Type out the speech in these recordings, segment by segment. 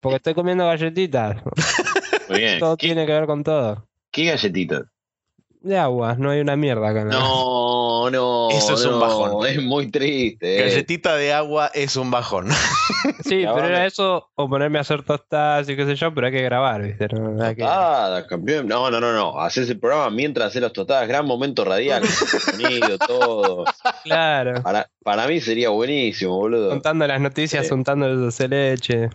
Porque estoy comiendo galletitas. Muy bien. Todo ¿Qué, tiene que ver con todo. qué galletitas? De agua, no hay una mierda acá. No, no. Eso es un bajón. Es muy triste. eh. Galletita de agua es un bajón. Sí, Ya pero vale. era eso o ponerme a hacer tostadas y qué sé yo, pero hay que grabar, ¿viste? No, hay que- Tostadas, campeón. No, no, no, no. Haces el programa mientras haces las tostadas. Gran momento radial. sonido, todo. Claro. Para, para mí sería buenísimo, boludo. Contando las noticias, Sí. untando el dulce de leche.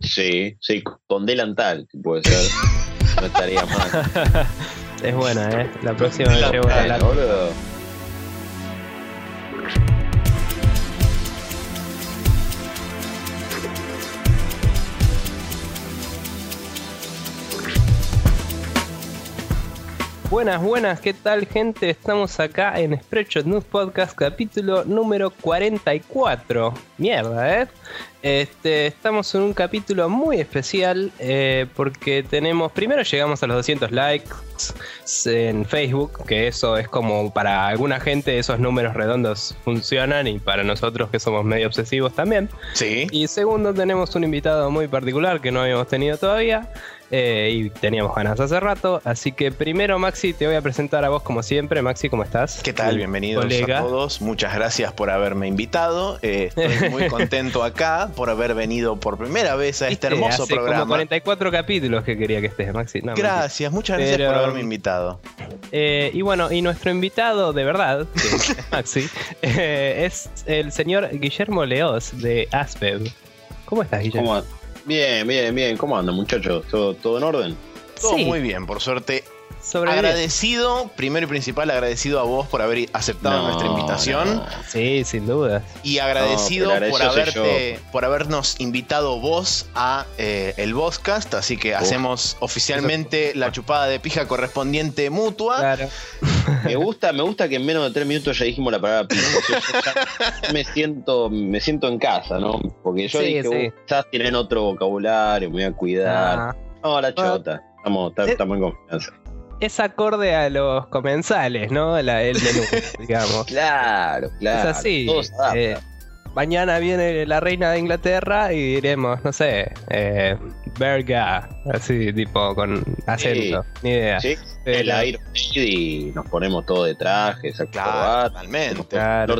Sí, sí, con delantal, puede ser. No estaría mal. Es buena, ¿eh? La próxima me llevo la Buenas, buenas, ¿qué tal gente? Estamos acá en Spreadshot News Podcast, capítulo número 44. Mierda, ¿eh? Este, estamos en un capítulo muy especial eh, porque tenemos, primero llegamos a los 200 likes en Facebook, que eso es como para alguna gente esos números redondos funcionan y para nosotros que somos medio obsesivos también. Sí. Y segundo, tenemos un invitado muy particular que no habíamos tenido todavía. Eh, y teníamos ganas hace rato. Así que primero, Maxi, te voy a presentar a vos como siempre. Maxi, ¿cómo estás? ¿Qué tal? Bienvenidos colega. a todos. Muchas gracias por haberme invitado. Eh, estoy muy contento acá por haber venido por primera vez a este hermoso hace como programa. 44 capítulos que quería que estés, Maxi. No. Gracias, muchas gracias Pero- por haberme invitado. Eh, y bueno, y nuestro invitado de verdad, que es Maxi, eh, es el señor Guillermo Leos de Aspev. ¿Cómo estás, Guillermo? ¿Cómo Bien, bien, bien. ¿Cómo andan, muchachos? ¿Todo, todo en orden? Todo Sí. muy bien, por suerte. Agradecido, primero y principal, agradecido a vos por haber aceptado No, nuestra invitación. no. Sí, sin duda. Y agradecido No, por, haberte, por habernos invitado vos a eh, el Vozcast, así que hacemos oficialmente la chupada de pija correspondiente mutua. Claro. Me gusta, me gusta que en menos de tres minutos ya dijimos la palabra pija. Me siento, me siento en casa, ¿no? Porque yo Sí, dije, sí. "Uh, quizás tienen otro vocabulario, me voy a cuidar. Ah, No, la chota. Estamos, estamos en confianza. Es acorde a los comensales, ¿no? La- el menú, digamos. Claro, claro. es así. Eh, mañana viene la reina de Inglaterra y diremos, no sé, eh, verga, así tipo con acento, ni idea. Sí, el Iron Maiden y nos ponemos todo de traje, Claro, totalmente. Claro.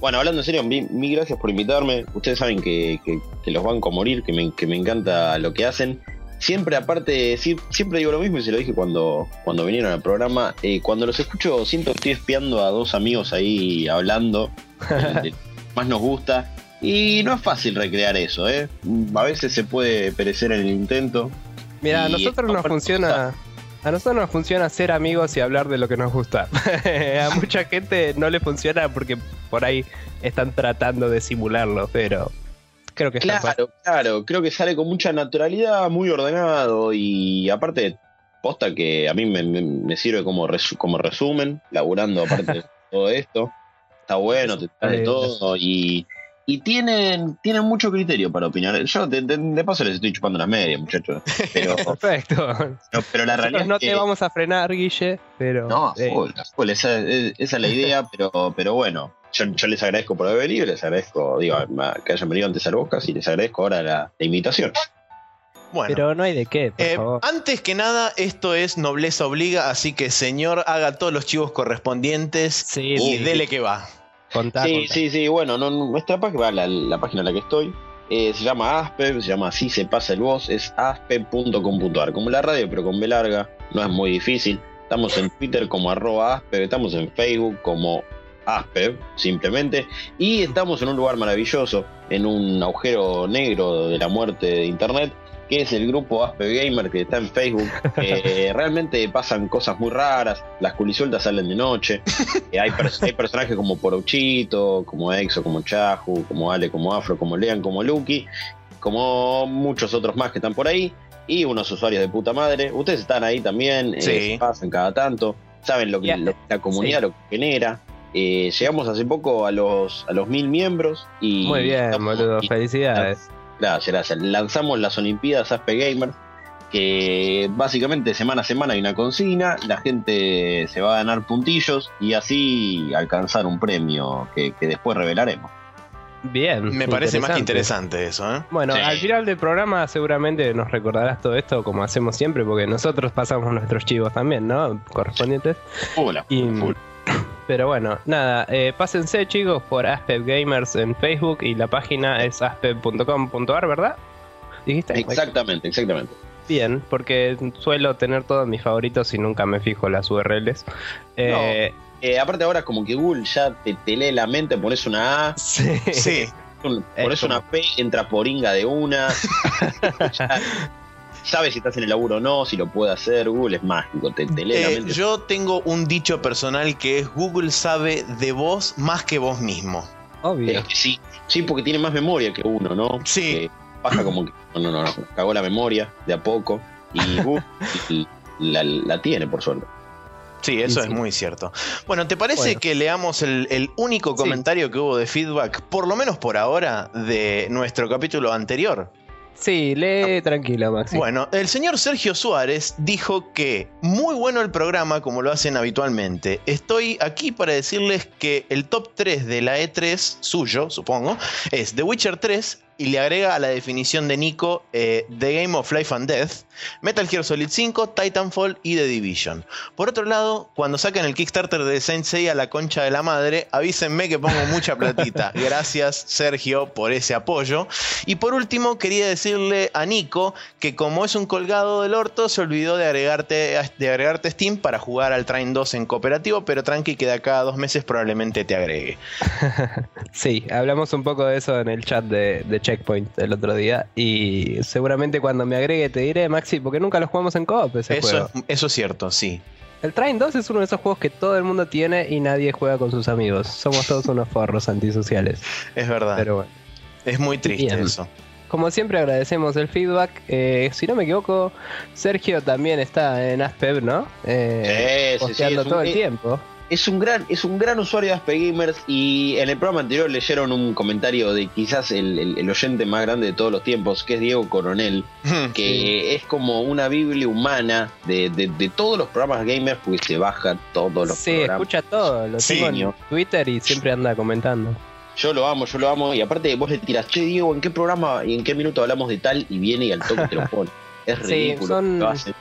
Bueno, hablando en serio, mil, mil gracias por invitarme. Ustedes saben que, que- que los banco a morir, que me, que me encanta lo que hacen. Siempre, aparte, siempre digo lo mismo y se lo dije cuando, cuando vinieron al programa. eh, cuando los escucho, siento que estoy espiando a dos amigos ahí hablando. más nos gusta. Y no es fácil recrear eso, ¿eh? A veces se puede perecer en el intento. Mira, a nosotros nos funciona. A nosotros nos funciona ser amigos y hablar de lo que nos gusta. a mucha gente no le funciona porque por ahí están tratando de simularlo, pero creo que está Claro, claro, creo que sale con mucha naturalidad, muy ordenado y aparte, posta que a mí me, me- me sirve como, resu- como resumen, laburando aparte de todo esto. Está bueno, te trae Sí. todo y, y tienen, tienen mucho criterio para opinar. Yo de, de- de paso les estoy chupando las medias, muchachos. Pero, perfecto. pero, pero la realidad no es que, te vamos a frenar, Guille, pero. No, eh, full, full, esa, es- esa es la idea, pero, pero bueno, yo, yo les agradezco por haber venido, les agradezco, digo, que hayan venido antes al Bocas y les agradezco ahora la, la invitación. Bueno. pero no hay de qué, por Eh, favor. antes que nada, esto es nobleza obliga, así que señor, haga todos los chivos correspondientes Sí, y sí, dele que va. contá, Sí, contá. sí, sí, bueno, no, no- nuestra página, la, la página en la que estoy, eh, se llama Aspe, se llama Así se pasa el voz, es aspe.com.ar, como la radio, pero con B larga, no es muy difícil. Estamos en Twitter como arroba Aspe, estamos en Facebook como Aspe, simplemente, y estamos en un lugar maravilloso, en un agujero negro de la muerte de Internet, que es el grupo Aspe Gamer que está en Facebook. que realmente pasan cosas muy raras, las culisueltas salen de noche, eh, hay, pers- hay personajes como Porouchito, como Exo, como Chahu, como Ale, como Afro, como Lean, como Lucky, como muchos otros más que están por ahí, y unos usuarios de puta madre. Ustedes están ahí también, eh, se pasan cada tanto, saben lo que, lo que la comunidad lo que genera. Eh, llegamos hace poco a los, a los mil miembros y Muy bien, estamos- boludo, y- felicidades. Gracias, gracias. Lanzamos las Olimpiadas Aspe Gamer, que básicamente semana a semana hay una consigna, la gente se va a ganar puntillos y así alcanzar un premio que, que después revelaremos. Bien. Me parece más que interesante eso, ¿eh? Bueno, Sí. al final del programa seguramente nos recordarás todo esto como hacemos siempre, porque nosotros pasamos nuestros chivos también, ¿no? Correspondientes. Hola. Y-. Pero bueno, nada, eh, pásense chicos por Aspep Gamers en Facebook y la página es aspep.com.ar, ¿verdad? ¿Dijiste? Exactamente, exactamente. Bien, porque suelo tener todos mis favoritos y nunca me fijo las URLs. Eh, Eh, aparte ahora como que Google ya te, te lee la mente, pones una A, sí. Sí, un- Es pones como- una P, entra poringa de una. Ya sabes si estás en el laburo o no, si lo puede hacer. Google es mágico, te, te lee la Eh, mente. yo tengo un dicho personal que es Google sabe de vos más que vos mismo. Obvio. Es que sí, sí, porque tiene más memoria que uno, ¿no? Sí. Eh, pasa como que no, no, no, no, cagó la memoria de a poco y Google la, la tiene por suerte. Sí, eso Sí, es muy cierto. Bueno, ¿te parece Bueno. que leamos el, el único Sí. comentario que hubo de feedback, por lo menos por ahora, de nuestro capítulo anterior? Sí, lee tranquilo, Maxi. Bueno, el señor Sergio Suárez dijo que muy bueno el programa como lo hacen habitualmente. Estoy aquí para decirles que el top 3 de la E3, suyo, supongo, es The Witcher 3 y le agrega a la definición de Nico eh, The Game of Life and Death, Metal Gear Solid 5, Titanfall y The Division. Por otro lado, cuando saquen el Kickstarter de Sensei a la concha de la madre, avísenme que pongo mucha platita. Gracias, Sergio, por ese apoyo. Y por último, quería decirle a Nico que como es un colgado del orto, se olvidó de agregarte, de agregarte Steam para jugar al Train 2 en cooperativo, pero tranqui que de acá a dos meses probablemente te agregue. Sí, hablamos un poco de eso en el chat de, de Checkpoint el otro día. Y seguramente cuando me agregue te diré, Maxi, porque nunca lo jugamos en co-op ese Eso juego. es, eso es cierto, sí. El Train 2 es uno de esos juegos que todo el mundo tiene y nadie juega con sus amigos. Somos todos unos forros antisociales. Es verdad. Pero bueno. es muy triste Bien. eso. Como siempre agradecemos el feedback. Eh, si no me equivoco, Sergio también está en Aspev, ¿no? Eh, Sí, sí, sí, un- todo el eh, tiempo. Es un gran, es un gran usuario de Aspe Gamers y en el programa anterior leyeron un comentario de quizás el, el- el oyente más grande de todos los tiempos, que es Diego Coronel, que es como una biblia humana de, de- de todos los programas gamers, porque se baja todos los Sí, programas. escucha todo. Lo Sí, tengo en. Twitter y siempre anda comentando. Yo lo amo, yo lo amo. Y aparte vos le tiras, che Diego, ¿en qué programa y en qué minuto hablamos de tal? Y viene y al toque te lo pone. Es ridículo. son- lo hace.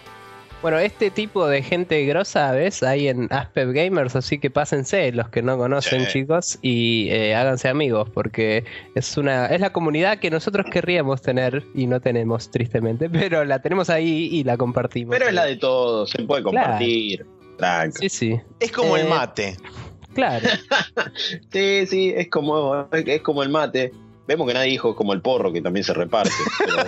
Bueno, este tipo de gente grosa, ¿ves? Hay en Aspev Gamers, así que pásense los que no conocen, Sí. chicos, y eh, háganse amigos, porque es una es la comunidad que nosotros querríamos tener y no tenemos, tristemente, pero la tenemos ahí y la compartimos. Pero es la de todos, se puede compartir. Tranca. Sí, sí, Es como el Eh, mate. claro. Sí, sí, es como, es como el mate. Vemos que nadie dijo como el porro, que también se reparte. pero,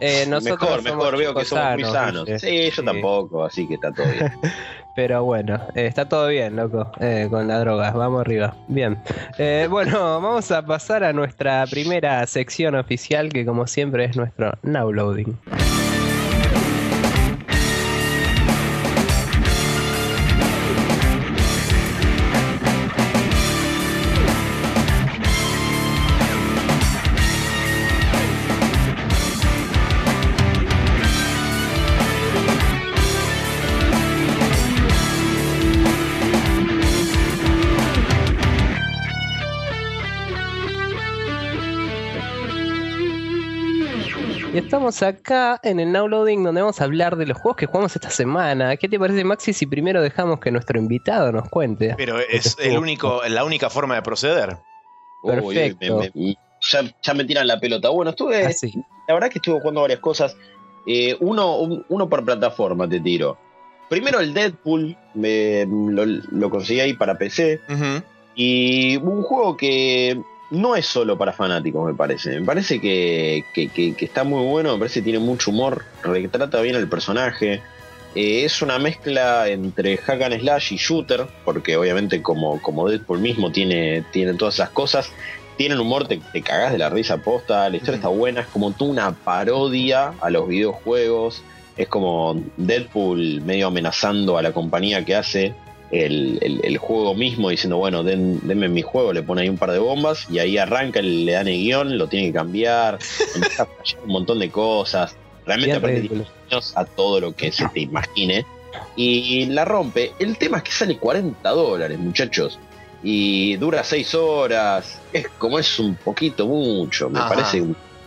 Eh, nosotros mejor, somos mejor, veo que somos muy sanos. Sí, yo tampoco, así que está todo bien. Pero bueno, eh, está todo bien, loco, eh, con la droga. Vamos arriba. Bien. Eh, bueno, vamos a pasar a nuestra primera sección oficial, que como siempre es nuestro Now Loading. Estamos acá en el Now Loading donde vamos a hablar de los juegos que jugamos esta semana. ¿Qué te parece, Maxi, si primero dejamos que nuestro invitado nos cuente? Pero es el único, la única forma de proceder. Uy, Perfecto. me- me- ya, ya me tiran la pelota. Bueno, estuve, Así. la verdad que estuve jugando varias cosas. Eh, uno, un- uno por plataforma te tiro. Primero el Deadpool, me, lo, lo conseguí ahí para PC. Ujú. Y un juego que no es solo para fanáticos, me parece. Me parece que, que- que- que está muy bueno, me parece que tiene mucho humor, retrata bien el personaje. Eh, es una mezcla entre hack and slash y shooter, porque obviamente como, como Deadpool mismo tiene, tiene todas esas cosas. Tiene el humor, te, te cagás de la risa posta, la historia está buena, es como tú una parodia a los videojuegos. Es como Deadpool medio amenazando a la compañía que hace el, el- el juego mismo, diciendo, bueno, den, denme mi juego, le pone ahí un par de bombas y ahí arranca, le dan el guion, lo tiene que cambiar, empieza a fallar un montón de cosas. Realmente a todo lo que se te imagine. Y la rompe. El tema es que sale 40 dólares, muchachos. y dura seis horas. Es como es un poquito mucho, me Ajá. parece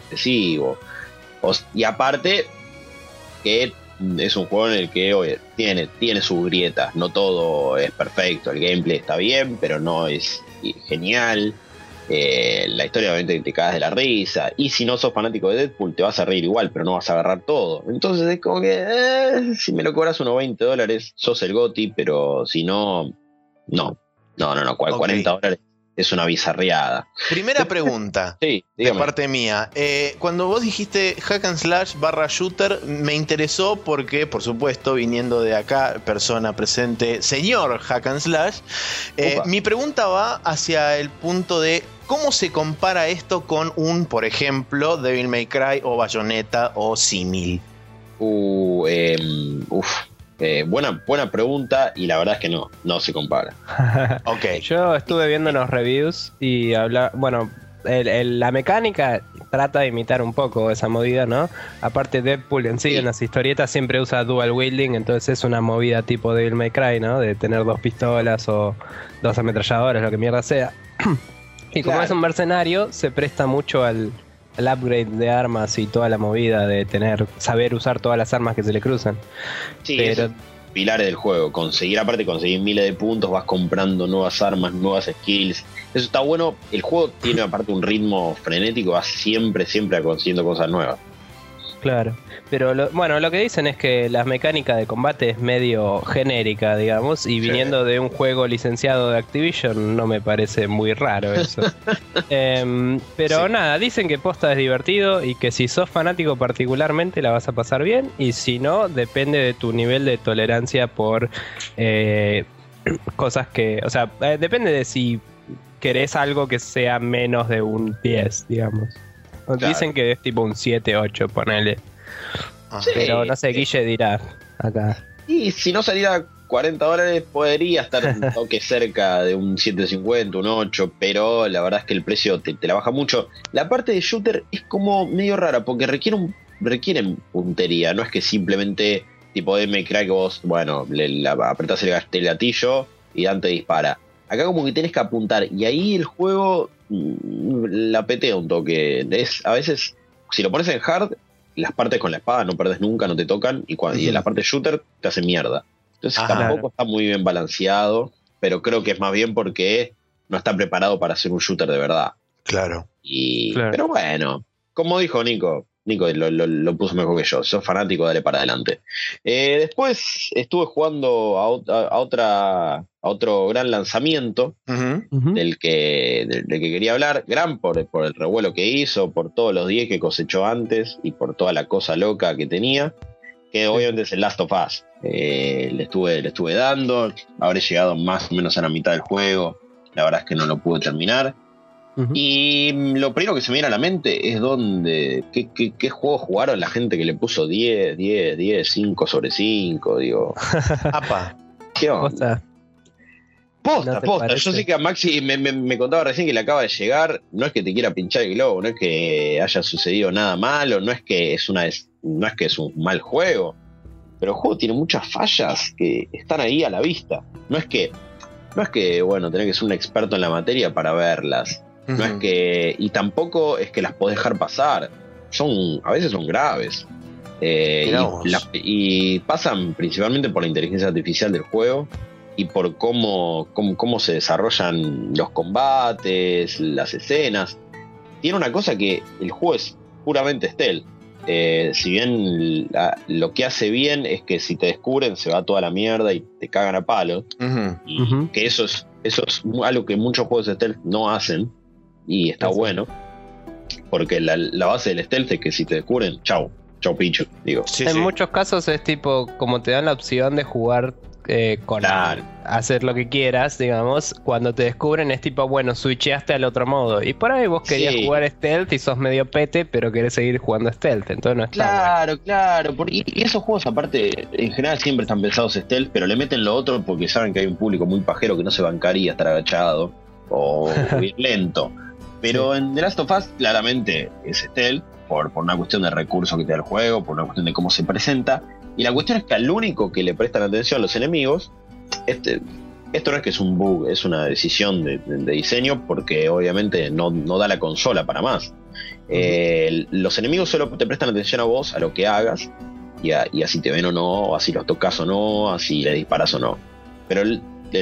excesivo. Y aparte, que es un juego en el que oye, tiene, tiene sus grietas, no todo es perfecto, el gameplay está bien, pero no es genial. Eh, la historia obviamente te cagas de la risa. Y si no sos fanático de Deadpool, te vas a reír igual, pero no vas a agarrar todo. Entonces es como que eh, si me lo cobras unos 20 dólares, sos el GOTI, pero si no, no. No, no, no. cual- Ok. 40 dólares es una bizarreada. Primera pregunta. Sí, De parte mía, Eh, cuando vos dijiste hack and slash barra shooter, me interesó porque, por supuesto, viniendo de acá, persona presente, señor hack and slash, eh, mi pregunta va hacia el punto de cómo se compara esto con un, por ejemplo, Devil May Cry o Bayonetta o Simil. Uh, em, uf, eh, buena, buena pregunta y la verdad es que no, no se compara. Ok. Yo estuve viendo unos reviews y habla, bueno, el- el- la mecánica trata de imitar un poco esa movida, ¿no? Aparte Deadpool en sí, Sí. en las historietas siempre usa dual wielding, entonces es una movida tipo Devil May Cry, ¿no? De tener dos pistolas o dos ametralladoras, lo que mierda sea. y como Claro. es un mercenario, se presta mucho al, al upgrade de armas y toda la movida de tener, saber usar todas las armas que se le cruzan. Sí, Pero- pilares del juego. Conseguir, aparte, conseguir miles de puntos, vas comprando nuevas armas, nuevas skills. Eso está bueno. El juego tiene, aparte, un ritmo frenético, vas siempre, siempre consiguiendo cosas nuevas. Claro, pero lo- bueno, lo que dicen es que la mecánica de combate es medio genérica, digamos, y viniendo de un juego licenciado de Activision no me parece muy raro eso. Em, pero Sí. nada, dicen que posta es divertido y que si sos fanático particularmente la vas a pasar bien y si no, depende de tu nivel de tolerancia por eh, cosas que, o sea, eh, depende de si querés algo que sea menos de un 10, digamos. Claro. Dicen que es tipo un 7, 8, ponele. Ah. Sí. Pero no sé, Guille dirá acá. Y si no saliera 40 dólares, podría estar un toque cerca de un 750, un 8, pero la verdad es que el precio te, te la baja mucho. La parte de shooter es como medio rara, porque requiere un, requieren puntería, no es que simplemente tipo de me crack vos, bueno, le, la, apretás el, el gatillo y Dan te dispara. Acá como que tenés que apuntar, y ahí el juego la petea un toque. Es, a veces, si lo pones en hard, las partes con la espada no perdes nunca, no te tocan, y, cuando, y en la parte shooter te hace mierda. Entonces Ajá. tampoco está muy bien balanceado, pero creo que es más bien porque no está preparado para ser un shooter de verdad. Claro. Y, Claro. Pero bueno, como dijo Nico, Nico lo, lo- lo puso mejor que yo, sos fanático, dale para adelante. Eh, después estuve jugando a, ot- a otra, a otro gran lanzamiento del que, del, del que quería hablar, gran por, por el revuelo que hizo, por todos los 10 que cosechó antes y por toda la cosa loca que tenía, que obviamente es el Last of Us. Eh, le, estuve, le estuve dando, habré llegado más o menos a la mitad del juego, la verdad es que no lo pude terminar. Y lo primero que se me viene a la mente es donde, ¿qué, qué, qué juego jugaron la gente que le puso 10, 10, 10, 5 sobre 5? Digo, Apa. ¿qué onda? Posta. Posta. Yo sé que a Maxi me, me- me contaba recién que le acaba de llegar. No es que te quiera pinchar el globo, no es que haya sucedido nada malo, no es que es una no es que es un mal juego. Pero el juego tiene muchas fallas que están ahí a la vista. No es que, no es que, bueno, tenés que ser un experto en la materia para verlas. No es que. Y tampoco es que las podés dejar pasar. Son. A veces son graves. Eh, y, vos. la- y pasan principalmente por la inteligencia artificial del juego y por cómo, cómo, cómo se desarrollan los combates, las escenas. Tiene una cosa que el juego es puramente stealth. Eh, si bien la- lo que hace bien es que si te descubren se va toda la mierda y te cagan a palo. Ujú. Y Ujú. que eso es, eso es algo que muchos juegos de stealth no hacen. Y está Sí. bueno. Porque la, la base del stealth es que si te descubren, chau, chau picho. Digo, Sí, en sí. muchos casos es tipo, como te dan la opción de jugar eh, con Claro. hacer lo que quieras, digamos, cuando te descubren es tipo, bueno, switcheaste al otro modo. Y por ahí vos querías Sí. jugar stealth y sos medio pete, pero querés seguir jugando stealth, entonces no está bueno. Claro, claro. por- y, y esos juegos, aparte, en general siempre están pensados stealth, pero le meten lo otro porque saben que hay un público muy pajero que no se bancaría estar agachado o ir lento. Pero en The Last of Us, claramente es stealth, por, por una cuestión de recursos que te da el juego, por una cuestión de cómo se presenta. Y la cuestión es que al único que le prestan atención los enemigos, este, Esto no es que es un bug, es una decisión de, diseño porque obviamente no, da la consola para más. Eh, los enemigos solo te prestan atención a vos, a lo que hagas, y, así te ven o no, así los tocas o no, así le disparas o no. Pero el,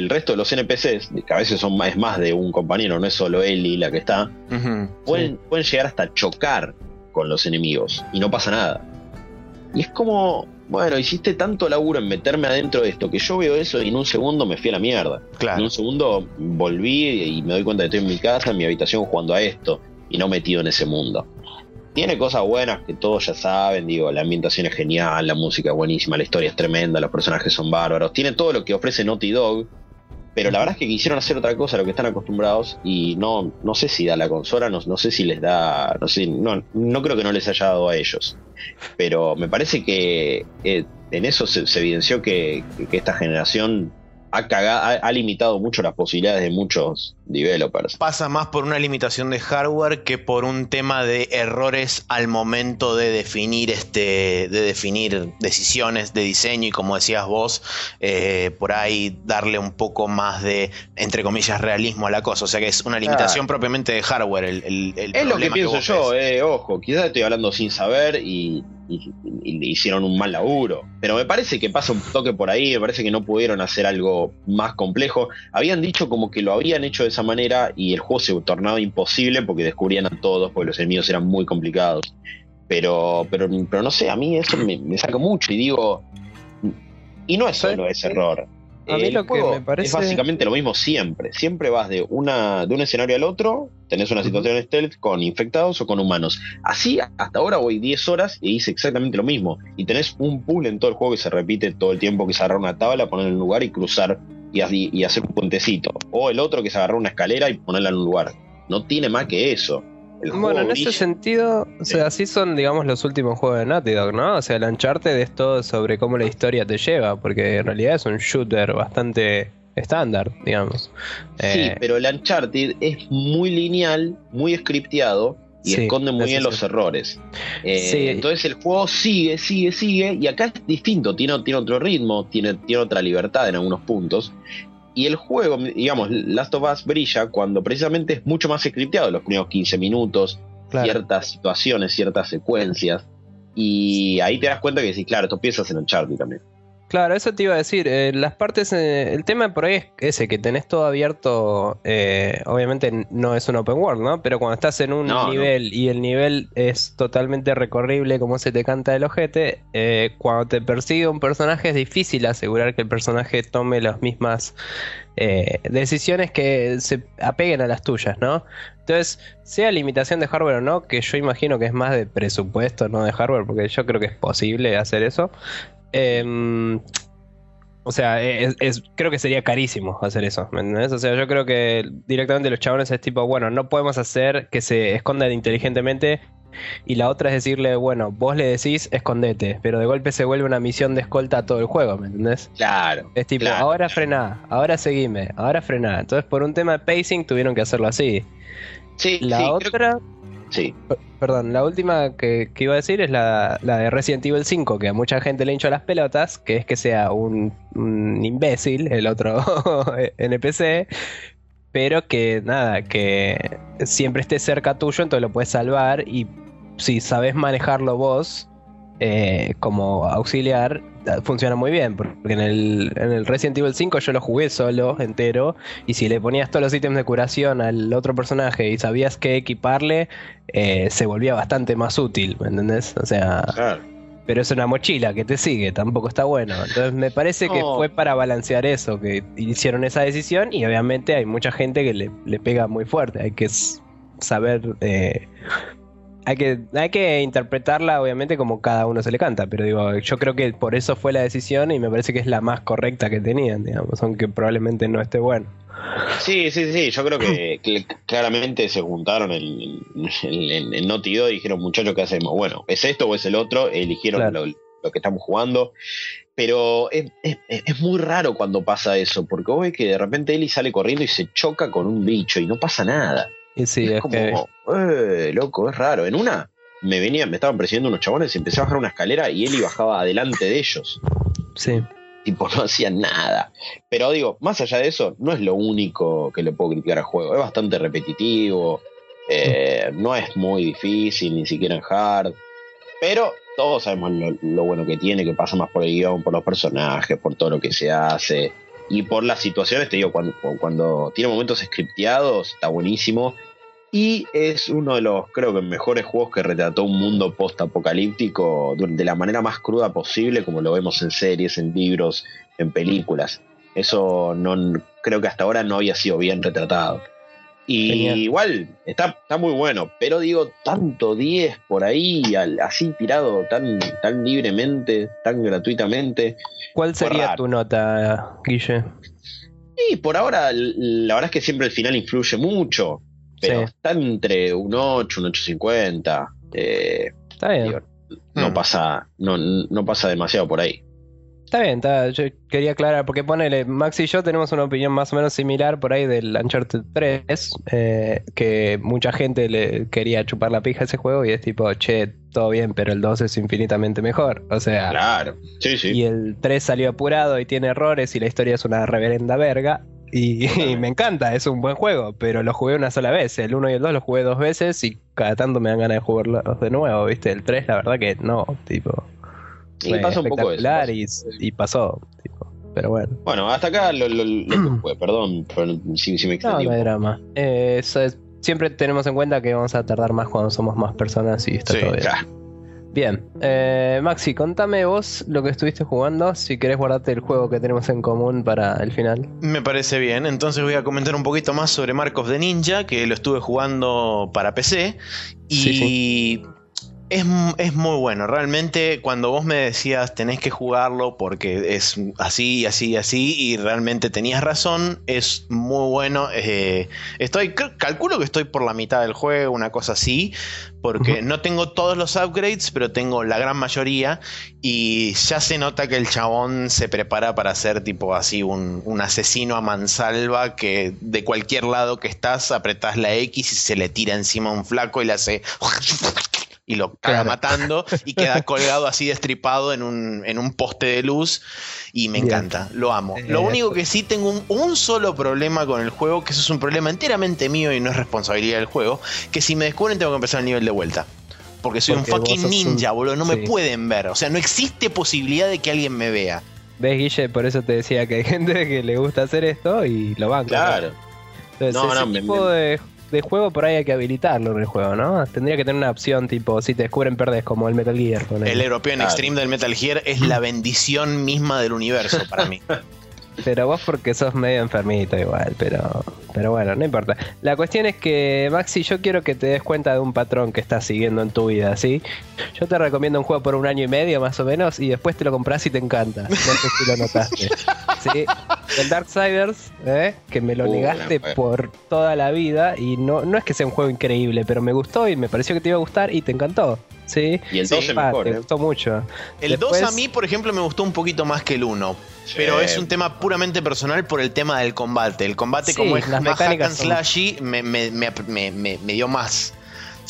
resto de los NPCs, que a veces son más, es más de un compañero, no es solo Ellie la que está, pueden, pueden llegar hasta chocar con los enemigos y no pasa nada. Y es como, bueno, hiciste tanto laburo en meterme adentro de esto que yo veo eso y en un segundo me fui a la mierda. En un segundo volví y me doy cuenta que estoy en mi casa, en mi habitación jugando a esto y no metido en ese mundo. Tiene cosas buenas que todos ya saben, digo, la ambientación es genial, la música es buenísima, la historia es tremenda, los personajes son bárbaros, tiene todo lo que ofrece Naughty Dog, pero la verdad es que quisieron hacer otra cosa a lo que están acostumbrados y no, no sé si da la consola, no, no sé si les da, no sé, no, no creo que no les haya dado a ellos. Pero me parece que eh, en eso se, evidenció que, que, esta generación ha, limitado mucho las posibilidades de muchos developers. Pasa más por una limitación de hardware que por un tema de errores al momento de definir este, de definir decisiones de diseño y como decías vos, eh, por ahí darle un poco más de entre comillas realismo a la cosa. O sea que es una limitación propiamente de hardware. El, es lo que pienso yo, eh, ojo, quizás estoy hablando sin saber y y, hicieron un mal laburo. Pero me parece que pasa un toque por ahí, me parece que no pudieron hacer algo más complejo. Habían dicho como que lo habían hecho de esa manera y el juego se tornaba imposible porque descubrían a todos, porque los enemigos eran muy complicados. Pero, pero, pero no sé, a mí eso me, me saca mucho y digo, y no es solo ese error. A mí lo que me parece. Es básicamente lo mismo siempre. Siempre vas de, una, de un escenario al otro, tenés una situación stealth con infectados o con humanos. Así, hasta ahora voy 10 horas y hice exactamente lo mismo. Y tenés un pool en todo el juego que se repite todo el tiempo: que es agarrar una tabla, ponerla en un lugar y cruzar y, y hacer un puentecito. O el otro que es agarrar una escalera y ponerla en un lugar. No tiene más que eso bueno, en ese sentido, o sea, así son, digamos, los últimos juegos de Naughty Dog, ¿no? O sea, el Uncharted es todo sobre cómo la historia te lleva, porque en realidad es un shooter bastante estándar, digamos. Sí, eh, pero el Uncharted es muy lineal, muy scripteado y esconde muy bien los errores. Eh, entonces el juego sigue, sigue, sigue, y acá es distinto, tiene, tiene otro ritmo, tiene, tiene otra libertad en algunos puntos, y el juego, digamos, Last of Us brilla cuando precisamente es mucho más scripteado, los primeros 15 minutos, ciertas situaciones, ciertas secuencias. Y ahí te das cuenta que sí, claro, esto piensas en Uncharted también. Claro, eso te iba a decir. Eh, las partes, eh, el tema por ahí es ese, que tenés todo abierto. Eh, obviamente no es un open world, ¿no? Pero cuando estás en un nivel y el nivel es totalmente recorrible, como se te canta el ojete, cuando te persigue un personaje es difícil asegurar que el personaje tome las mismas decisiones que se apeguen a las tuyas, ¿no? Entonces, sea limitación de hardware o no, que yo imagino que es más de presupuesto, no de hardware, porque yo creo que es posible hacer eso. Em, o sea, es, creo que sería carísimo hacer eso, ¿me entendés? O sea, yo creo que directamente los chabones es tipo, bueno, no podemos hacer que se escondan inteligentemente. Y la otra es decirle, bueno, vos le decís escondete, pero de golpe se vuelve una misión de escolta a todo el juego, ¿me entendés? Claro. Es tipo, ahora frená, ahora seguime, ahora frená. Entonces, por un tema de pacing, tuvieron que hacerlo así. Sí, la otra. Sí. Perdón, la última que, iba a decir es la, de Resident Evil 5, que a mucha gente le hincho las pelotas, que es que sea un, imbécil, el otro NPC, pero que nada, que siempre esté cerca tuyo, entonces lo puedes salvar y si sabes manejarlo vos eh, como auxiliar, funciona muy bien, porque en el, en el Resident Evil 5 yo lo jugué solo, entero, y si le ponías todos los ítems de curación al otro personaje y sabías qué equiparle, eh, se volvía bastante más útil, ¿me entendés? O sea... Pero es una mochila que te sigue, tampoco está bueno. Entonces me parece que fue para balancear eso, que hicieron esa decisión y obviamente hay mucha gente que le, le pega muy fuerte. Hay que saber eh, hay que, hay que interpretarla obviamente como cada uno se le canta, pero digo, yo creo que por eso fue la decisión y me parece que es la más correcta que tenían, digamos, aunque probablemente no esté bueno. Sí, sí, sí, yo creo que, claramente se juntaron en, el notido y dijeron, muchachos, ¿qué hacemos? Bueno, ¿es esto o es el otro? Eligieron lo, que estamos jugando. Pero es, es, muy raro cuando pasa eso, porque vos ves que de repente Eli sale corriendo y se choca con un bicho y no pasa nada. Sí, es, como, eh, loco, es raro. En una me venía, me estaban persiguiendo unos chabones y empecé a bajar una escalera y él bajaba adelante de ellos. Sí. tipo no hacían nada. Pero digo, más allá de eso, no es lo único que le puedo criticar al juego. Es bastante repetitivo, eh, no es muy difícil, ni siquiera en hard. Pero todos sabemos lo, bueno que tiene, que pasa más por el guion, por los personajes, por todo lo que se hace. Y por las situaciones, te digo, cuando, cuando tiene momentos scripteados, está buenísimo. Y es uno de los, creo que, mejores juegos que retrató un mundo post-apocalíptico de la manera más cruda posible, como lo vemos en series, en libros, en películas. Eso no creo que hasta ahora no había sido bien retratado. Y igual, está, está muy bueno, pero digo, tanto 10 por ahí, así tirado tan, tan libremente, tan gratuitamente. ¿Cuál sería tu nota, Guille? Y por ahora, la verdad es que siempre el final influye mucho, pero está entre un 8, un 8.50. Eh, está bien. no, mm. pasa, no, no pasa demasiado por ahí. Está bien, está, yo quería aclarar, porque ponele, Max y yo tenemos una opinión más o menos similar por ahí del Uncharted 3, eh, que mucha gente le quería chupar la pija a ese juego y es tipo, che, todo bien, pero el 2 es infinitamente mejor. O sea, claro, sí, sí. Y el 3 salió apurado y tiene errores y la historia es una reverenda verga. Y, me encanta, es un buen juego, pero lo jugué una sola vez. El 1 y el 2 lo jugué dos veces y cada tanto me dan ganas de jugarlos de nuevo, ¿viste? El 3, la verdad que no, tipo. Y pasó un poco eso. Y, pasó, pero bueno. Bueno, hasta acá lo, que fue, perdón si, me extendí. No, no hay drama. Eh, siempre tenemos en cuenta que vamos a tardar más cuando somos más personas y está todo bien. Bien, eh, Maxi, contame vos lo que estuviste jugando, si querés guardarte el juego que tenemos en común para el final. Me parece bien, entonces voy a comentar un poquito más sobre Marcos de Ninja, que lo estuve jugando para PC. Y es, muy bueno, realmente cuando vos me decías tenés que jugarlo porque es así, así, así, y realmente tenías razón, es muy bueno. Eh, estoy, calculo que estoy por la mitad del juego, una cosa así, porque no tengo todos los upgrades, pero tengo la gran mayoría, y ya se nota que el chabón se prepara para ser tipo así un, un asesino a mansalva que de cualquier lado que estás apretás la X y se le tira encima un flaco y le hace y lo caga matando y queda colgado así destripado en un, en un poste de luz y me encanta, lo amo. Eh, lo único que sí tengo un, solo problema con el juego, que eso es un problema enteramente mío y no es responsabilidad del juego, que si me descubren tengo que empezar el nivel de vuelta. Porque soy un fucking ninja, boludo, no me pueden ver. O sea, no existe posibilidad de que alguien me vea. ¿Ves, Guille? Por eso te decía que hay gente que le gusta hacer esto y lo van. Claro. Entonces, no, ese no, tipo de de juego por ahí hay que habilitarlo en el juego, ¿no? Tendría que tener una opción tipo, si te descubren, perdes, como el Metal Gear. el European Extreme del Metal Gear es la bendición misma del universo para mí. Pero vos porque sos medio enfermito igual, pero, pero bueno, no importa. La cuestión es que, Maxi, yo quiero que te des cuenta de un patrón que estás siguiendo en tu vida, ¿sí? Yo te recomiendo un juego por un año y medio más o menos y después te lo compras y te encanta. No sé si lo notaste. ¿Sí? El Darksiders, ¿eh? que me lo uh, negaste por toda la vida y no, no es que sea un juego increíble, pero me gustó y me pareció que te iba a gustar y te encantó. Sí, y el 2 es mejor. Te ¿eh? gustó mucho. El 2 a mí, por ejemplo, me gustó un poquito más que el 1. Pero es un tema puramente personal por el tema del combate. El combate, como es más hack and slashy, me, me, me, dio más,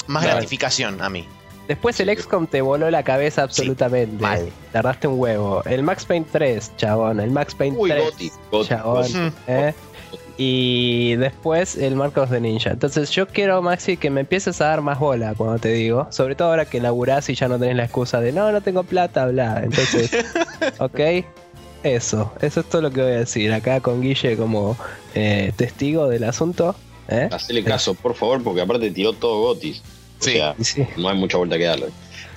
más gratificación a mí. Después el XCOM te voló la cabeza absolutamente. Sí, Tardaste un huevo. El Max Payne 3, chabón. El Max Payne 3, chabón. ¿eh? Y después el Marcos de Ninja. Entonces yo quiero, Maxi, que me empieces a dar más bola cuando te digo. Sobre todo ahora que laburás y ya no tenés la excusa de no, no tengo plata, bla. Entonces, ok. Eso, eso es todo lo que voy a decir. Acá con Guille como eh, testigo del asunto. ¿eh? Hacele caso, por favor, porque aparte tiró todo Gotis. Sí. no hay mucha vuelta que darle.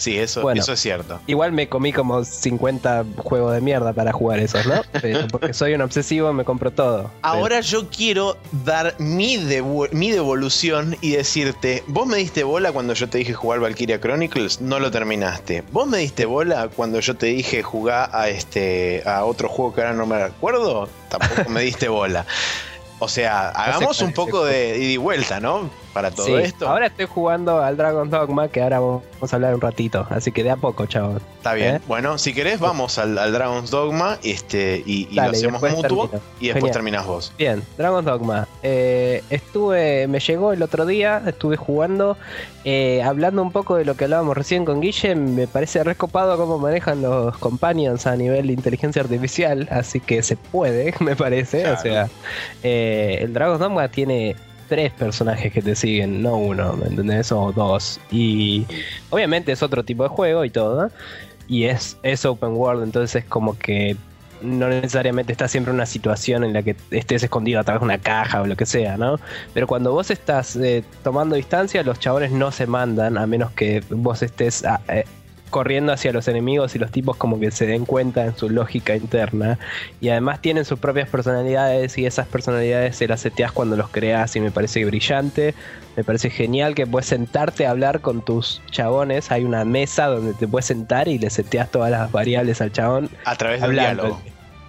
Sí, eso, eso es cierto. Igual me comí como 50 juegos de mierda para jugar esos, ¿no? porque soy un obsesivo, me compro todo. Ahora yo quiero dar mi, mi devolución y decirte, vos me diste bola cuando yo te dije jugar Valkyria Chronicles, no lo terminaste. Vos me diste bola cuando yo te dije jugar a este a otro juego que ahora no me acuerdo, tampoco me diste bola. O sea, hagamos un poco de ida y vuelta, ¿no? Para todo esto. Ahora estoy jugando al Dragon Dogma, que ahora vamos a hablar un ratito. Así que de a poco, chavos. Está bien. ¿Eh? Bueno, si querés, vamos al, Dragon's Dogma este, y, lo hacemos mutuo y después terminas vos. Bien, Dragon's Dogma. eh, estuve, me llegó el otro día, estuve jugando, eh, hablando un poco de lo que hablábamos recién con Guille, me parece recopado cómo manejan los companions a nivel de inteligencia artificial, así que se puede, me parece. O sea, eh, el Dragon's Dogma tiene tres personajes que te siguen, no uno, ¿me entendés? O dos. Y obviamente es otro tipo de juego y todo. Y es, es open world, entonces es como que no necesariamente estás siempre una situación en la que estés escondido atrás de una caja o lo que sea, ¿no? Pero cuando vos estás eh, tomando distancia, los chabones no se mandan a menos que vos estés ah, eh, corriendo hacia los enemigos y los tipos como que se den cuenta en su lógica interna. Y además tienen sus propias personalidades y esas personalidades se las seteas cuando los creas y me parece brillante. Me parece genial que puedes sentarte a hablar con tus chabones. Hay una mesa donde te puedes sentar y le seteas todas las variables al chabón. A través del diálogo.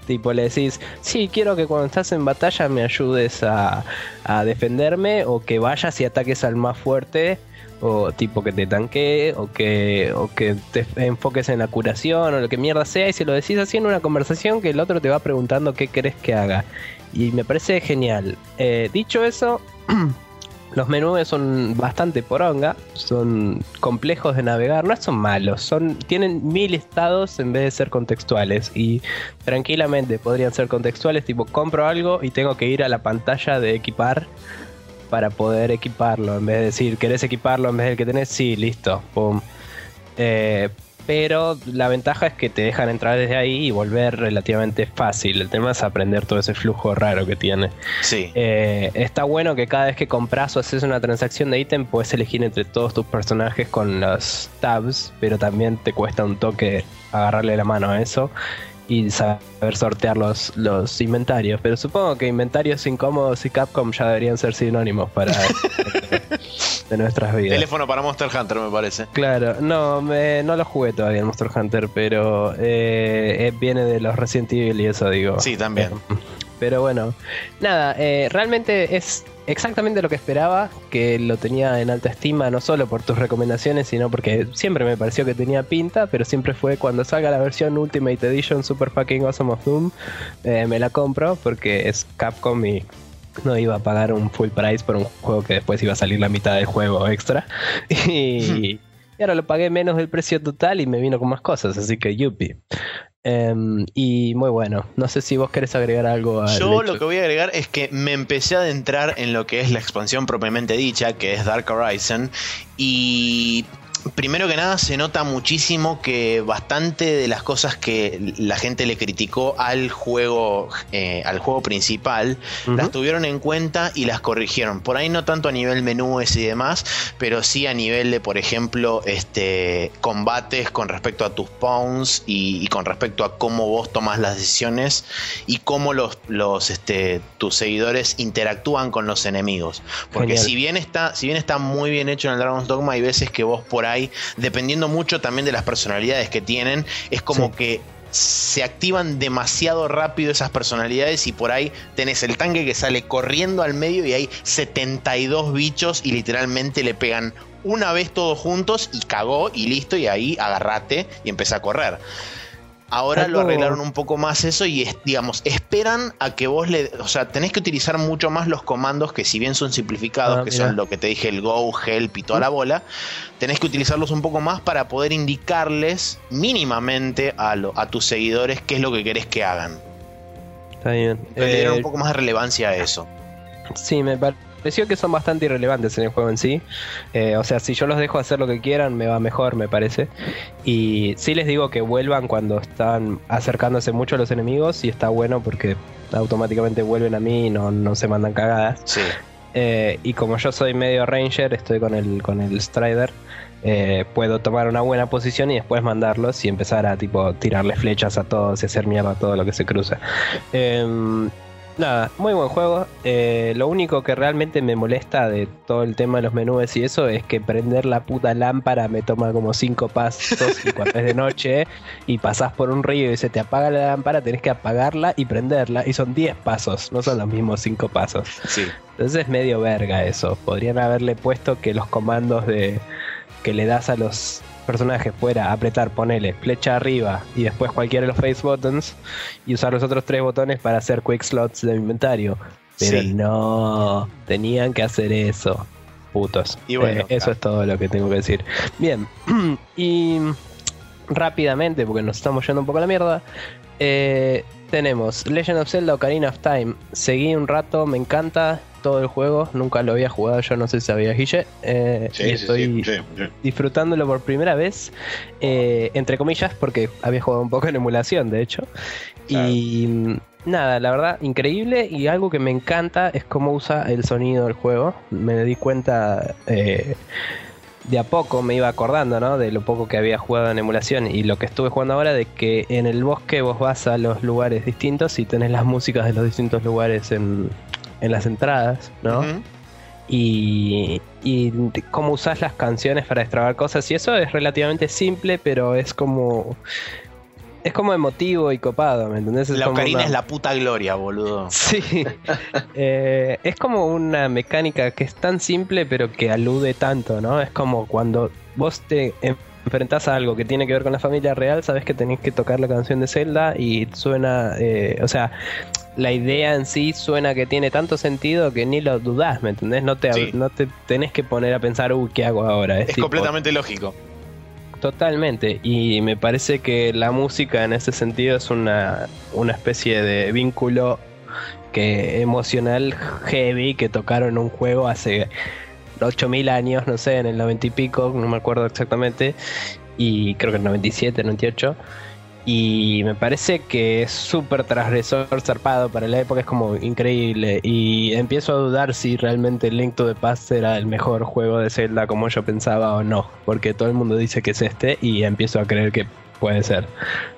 Tipo, le decís, sí, quiero que cuando estás en batalla me ayudes a, a defenderme o que vayas y ataques al más fuerte o tipo que te tanquee o que, o que te enfoques en la curación o lo que mierda sea y si lo decís así en una conversación que el otro te va preguntando qué querés que haga. Y me parece genial. Eh, dicho eso los menús son bastante poronga son complejos de navegar no son malos son tienen mil estados en vez de ser contextuales y tranquilamente podrían ser contextuales tipo compro algo y tengo que ir a la pantalla de equipar para poder equiparlo. En vez de decir, ¿querés equiparlo en vez del que tenés? Sí, listo, pum. Eh, pero la ventaja es que te dejan entrar desde ahí y volver relativamente fácil. El tema es aprender todo ese flujo raro que tiene. Sí. Eh, está bueno que cada vez que compras o haces una transacción de ítem, puedes elegir entre todos tus personajes con los tabs, pero también te cuesta un toque agarrarle la mano a eso y saber sortear los, los inventarios. Pero supongo que inventarios incómodos y Capcom ya deberían ser sinónimos para de nuestras vidas. Teléfono para Monster Hunter, me parece. Claro, no, me, no lo jugué todavía en Monster Hunter, pero eh, eh, viene de los Resident Evil y eso digo. Sí, también. Pero bueno, nada, eh, realmente es exactamente lo que esperaba, que lo tenía en alta estima, no solo por tus recomendaciones, sino porque siempre me pareció que tenía pinta, pero siempre fue cuando salga la versión Ultimate Edition Super Fucking Awesome of Doom, eh, me la compro porque es Capcom y no iba a pagar un full price por un juego que después iba a salir la mitad del juego extra. Y, y ahora lo pagué menos del precio total y me vino con más cosas, así que yupi. Em, y muy bueno. No sé si vos querés agregar algo. a Yo lo que voy a agregar es que me empecé a adentrar en lo que es la expansión propiamente dicha, que es Dark Horizon. Y Primero que nada, se nota muchísimo que bastante de las cosas que la gente le criticó al juego, eh, al juego principal, las tuvieron en cuenta y las corrigieron. Por ahí no tanto a nivel menúes y demás, pero sí a nivel de, por ejemplo, este, combates con respecto a tus pawns y, con respecto a cómo vos tomas las decisiones y cómo los, los este, tus seguidores interactúan con los enemigos. Porque si bien, está, si bien está muy bien hecho en el Dragon's Dogma, hay veces que vos por ahí dependiendo mucho también de las personalidades que tienen, es como que se activan demasiado rápido esas personalidades y por ahí tenés el tanque que sale corriendo al medio y hay 72 bichos y literalmente le pegan una vez todos juntos y cagó y listo y ahí agarrate y empieza a correr. Ahora lo arreglaron un poco más eso y digamos, esperan a que vos le, o sea, tenés que utilizar mucho más los comandos que si bien son simplificados, ah, que son lo que te dije, el go, help y toda la bola, tenés que utilizarlos un poco más para poder indicarles mínimamente a, a tus seguidores qué es lo que querés que hagan. Está bien. le dieron un eh, poco más de relevancia a eso. Sí, me parece pareció que son bastante irrelevantes en el juego en sí. Eh, o sea, si yo los dejo hacer lo que quieran, me va mejor, me parece. Y sí les digo que vuelvan cuando están acercándose mucho a los enemigos y está bueno porque automáticamente vuelven a mí y no, no se mandan cagadas. Sí. Eh, y como yo soy medio ranger, estoy con el, con el strider. Eh, puedo tomar una buena posición y después mandarlos y empezar a tipo tirarle flechas a todos y hacer mierda a todo lo que se cruza. Em, Nada, muy buen juego. Eh, lo único que realmente me molesta de todo el tema de los menús y eso es que prender la puta lámpara me toma como 5 pasos y cuando es de noche y pasás por un río y se te apaga la lámpara, tenés que apagarla y prenderla y son 10 pasos, no son los mismos 5 pasos. Sí. Entonces es medio verga eso. Podrían haberle puesto que los comandos de que le das a los personaje fuera apretar, ponele flecha arriba y después cualquiera de los face buttons y usar los otros tres botones para hacer quick slots de inventario. Pero Sí. no, tenían que hacer eso. Putos. Y bueno, Eh, eso es todo lo que tengo que decir. Bien, y rápidamente, porque nos estamos yendo un poco a la mierda, eh, tenemos Legend of Zelda Ocarina of Time. Seguí un rato, me encanta todo el juego, nunca lo había jugado, yo no sé si sabía Guille. eh, Sí, y sí, estoy sí, disfrutándolo por primera vez, eh, entre comillas, porque había jugado un poco en emulación, de hecho. Y nada, la verdad, increíble. Y algo que me encanta es cómo usa el sonido del juego. Me di cuenta eh, de a poco, me iba acordando, ¿no? De lo poco que había jugado en emulación y lo que estuve jugando ahora, de que en el bosque vos vas a los lugares distintos y tenés las músicas de los distintos lugares en, en las entradas, ¿no? Y, y cómo usas las canciones para extrabar cosas y eso es relativamente simple pero es como es como emotivo y copado ¿me entendés? Es La ocarina una- es la puta gloria, boludo. sí Eh, es como una mecánica que es tan simple pero que alude tanto ¿no? es como cuando vos te enfrentás a algo que tiene que ver con la familia real sabes que tenés que tocar la canción de Zelda y suena eh, o sea la idea en sí suena que tiene tanto sentido que ni lo dudás, ¿me entendés? No te, Sí. no te tenés que poner a pensar, uy, ¿qué hago ahora? Es tipo, completamente lógico. Totalmente, y me parece que la música en ese sentido es una, una especie de vínculo que emocional heavy que tocaron un juego hace 8000 años, no sé, en el 90 y pico, no me acuerdo exactamente, y creo que en el 97, 98. Y me parece que es súper transgresor, zarpado para la época, es como increíble. Y empiezo a dudar si realmente Link to the Past era el mejor juego de Zelda como yo pensaba o no. Porque todo el mundo dice que es este y empiezo a creer que puede ser.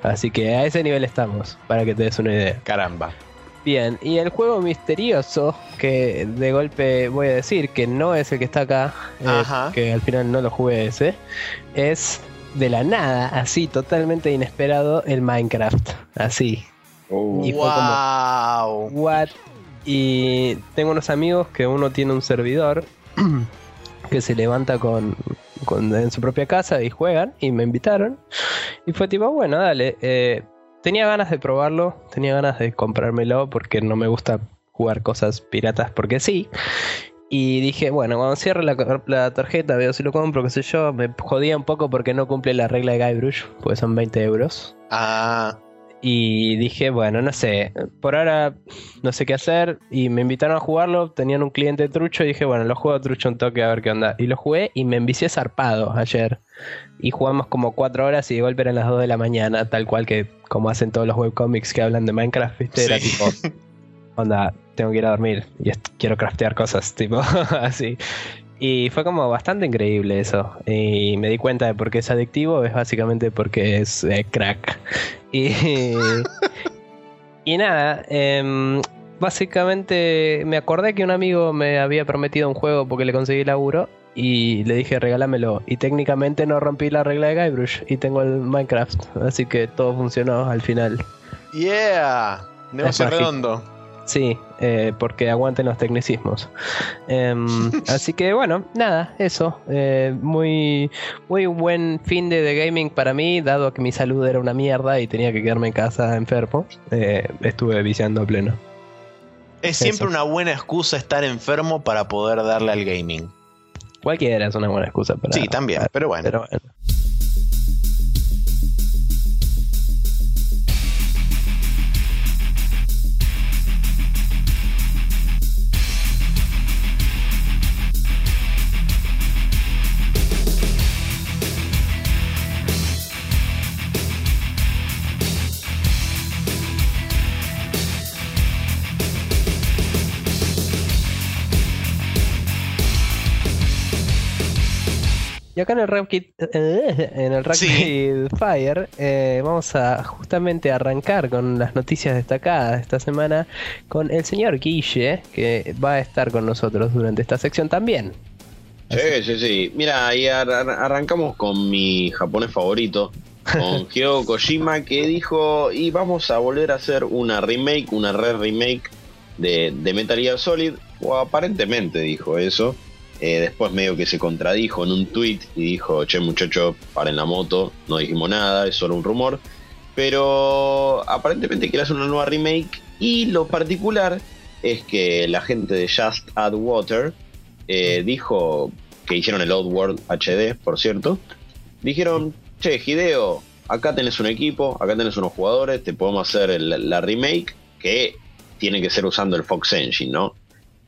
Así que a ese nivel estamos, para que te des una idea. Caramba. Bien, y el juego misterioso, que de golpe voy a decir que no es el que está acá, eh, que al final no lo jugué ese, es de la nada, así, totalmente inesperado, el Minecraft. Así, Uh, Y fue como- wow. what? Y tengo unos amigos que uno tiene un servidor que se levanta con, con- en su propia casa y juegan y me invitaron. Y fue tipo, bueno, dale. eh, tenía ganas de probarlo, tenía ganas de comprármelo porque no me gusta jugar cosas piratas porque sí. Y dije, bueno, cuando cierre la, la tarjeta, veo si lo compro, qué sé yo. Me jodía un poco porque no cumple la regla de Guybrush, pues son 20 euros. Ah, Y dije, bueno, no sé, por ahora no sé qué hacer. Y me invitaron a jugarlo, tenían un cliente trucho y dije, bueno, lo juego trucho un toque a ver qué onda. Y lo jugué y me envicié zarpado ayer. Y jugamos como cuatro horas y de golpe eran las 2 de la mañana, tal cual que como hacen todos los webcomics que hablan de Minecraft, ¿viste? Era Sí. tipo, onda, tengo que ir a dormir y quiero craftear cosas, tipo, así. Y fue como bastante increíble eso. Y me di cuenta de por qué es adictivo, es básicamente porque es eh, crack. Y, y nada, em, básicamente me acordé que un amigo me había prometido un juego porque le conseguí laburo y le dije regálamelo. Y técnicamente no rompí la regla de Guybrush y tengo el Minecraft. Así que todo funcionó al final. yeah. Negocio mágico. redondo. Sí, eh, porque aguanten los tecnicismos. Em, así que bueno, nada, eso. Eh, muy, muy buen fin de, de gaming para mí, dado que mi salud era una mierda y tenía que quedarme en casa enfermo. Eh, estuve viciando a pleno. Es siempre Eso. una buena excusa estar enfermo para poder darle al gaming. Cualquiera es una buena excusa para. Sí, también, pero bueno. Pero bueno. Acá en el Rapid, en el Rapid Sí. Fire eh, vamos a justamente arrancar con las noticias destacadas de esta semana con el señor Guille, que va a estar con nosotros durante esta sección también. Sí, sí, sí. Mira, ar- ar- arrancamos con mi japonés favorito, con Hideo Kojima, que dijo, y vamos a volver a hacer una remake, una re remake de, de Metal Gear Solid, o aparentemente dijo eso. Eh, después medio que se contradijo en un tweet y dijo, che muchacho, paren la moto, no dijimos nada, es solo un rumor. Pero aparentemente quiere hacer una nueva remake y lo particular es que la gente de Just Add Water eh, dijo que hicieron el Outworld HD, por cierto. Dijeron, che, Hideo, acá tenés un equipo, acá tenés unos jugadores, te podemos hacer la remake que tiene que ser usando el Fox Engine, ¿no?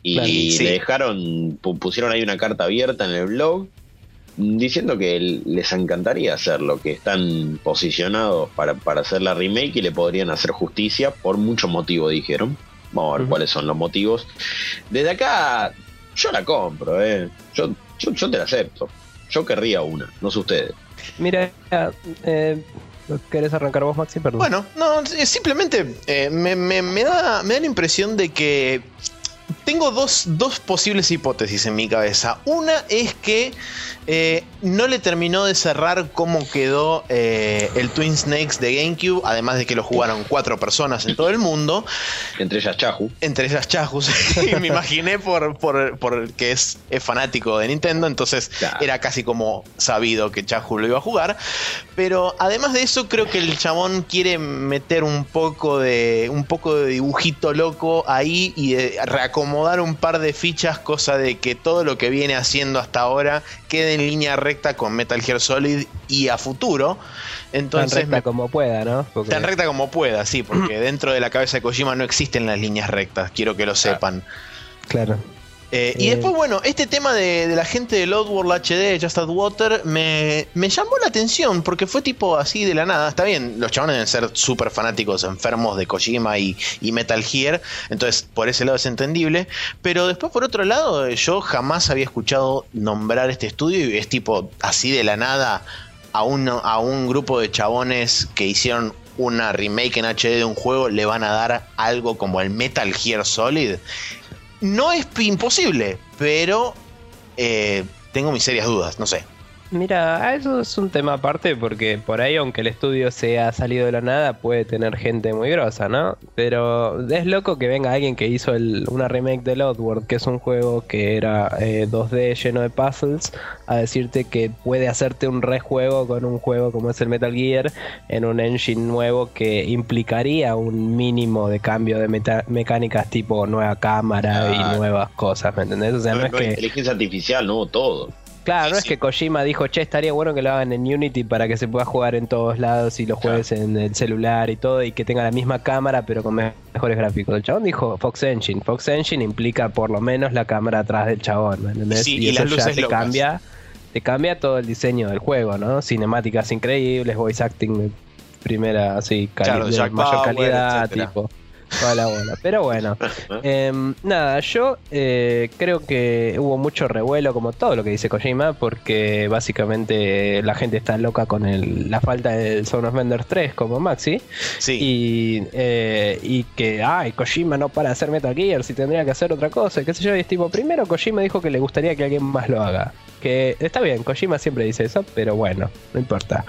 Y Claro, sí. le dejaron, pu- pusieron ahí una carta abierta en el blog diciendo que les encantaría hacerlo, que están posicionados para, para hacer la remake y le podrían hacer justicia por mucho motivo, dijeron. Vamos a ver cuáles son los motivos. Desde acá, yo la compro, ¿eh? Yo, yo, yo te la acepto. Yo querría una, no sé ustedes. Mira, eh, ¿querés arrancar vos, Maxi? Perdón. Bueno, no, simplemente eh, me, me- me da, me da la impresión de que tengo dos, dos posibles hipótesis en mi cabeza. Una es que eh, no le terminó de cerrar cómo quedó eh, el Twin Snakes de GameCube, además de que lo jugaron cuatro personas en todo el mundo. Entre ellas Chahu. entre esas chajus. y me imaginé por, por, por que es, es fanático de Nintendo, entonces Claro. era casi como sabido que Chahu lo iba a jugar. Pero además de eso, creo que el chabón quiere meter un poco de. un poco de dibujito loco ahí y de reacomodar un par de fichas, cosa de que todo lo que viene haciendo hasta ahora quede en línea recta con Metal Gear Solid y a futuro. Tan Entonces recta me como pueda, ¿no? Porque- Tan recta como pueda, sí, porque dentro de la cabeza de Kojima no existen las líneas rectas, quiero que lo sepan. Claro. Eh, y después, bueno, este tema de, de la gente de World HD, Just Add Water, me, me llamó la atención porque fue tipo así de la nada. Está bien, los chabones deben ser súper fanáticos, enfermos de Kojima y, y Metal Gear, entonces por ese lado es entendible. Pero después, por otro lado, yo jamás había escuchado nombrar este estudio y es tipo así de la nada a un, a un grupo de chabones que hicieron una remake en HD de un juego, le van a dar algo como el Metal Gear Solid. No es imposible, pero eh, tengo mis serias dudas, no sé. Mira, eso es un tema aparte porque por ahí, aunque el estudio sea salido de la nada, puede tener gente muy grosa, ¿no? Pero es loco que venga alguien que hizo el- una remake de Outward, que es un juego que era eh, 2D lleno de puzzles, a decirte que puede hacerte un rejuego con un juego como es el Metal Gear en un engine nuevo que implicaría un mínimo de cambio de mecánicas tipo nueva cámara y nuevas cosas, ¿me entendés? O sea, no, es No, que... Inteligencia artificial, no, todo. Claro, no es Sí. que Kojima dijo, che, estaría bueno que lo hagan en Unity para que se pueda jugar en todos lados y lo juegues en el celular y todo y que tenga la misma cámara pero con me- mejores gráficos. El chabón dijo Fox Engine. Fox Engine implica por lo menos la cámara atrás del chabón, ¿me entendés? Sí, y, y eso ya te locas. cambia, te cambia todo el diseño del juego, ¿no? Cinemáticas increíbles, voice acting primera, así, cali- Claro, de Jack mayor Bauer, calidad, etcétera. tipo. Toda la bola. Pero bueno, Em, nada, yo eh, creo que hubo mucho revuelo, como todo lo que dice Kojima, porque básicamente la gente está loca con el- la falta del Zone of Vendors 3 como Maxi. Sí, Y, eh, y que, ay, Kojima no para hacer Metal Gear, si tendría que hacer otra cosa, qué sé yo. Y es tipo, primero Kojima dijo que le gustaría que alguien más lo haga. Que está bien, Kojima siempre dice eso, pero bueno, no importa.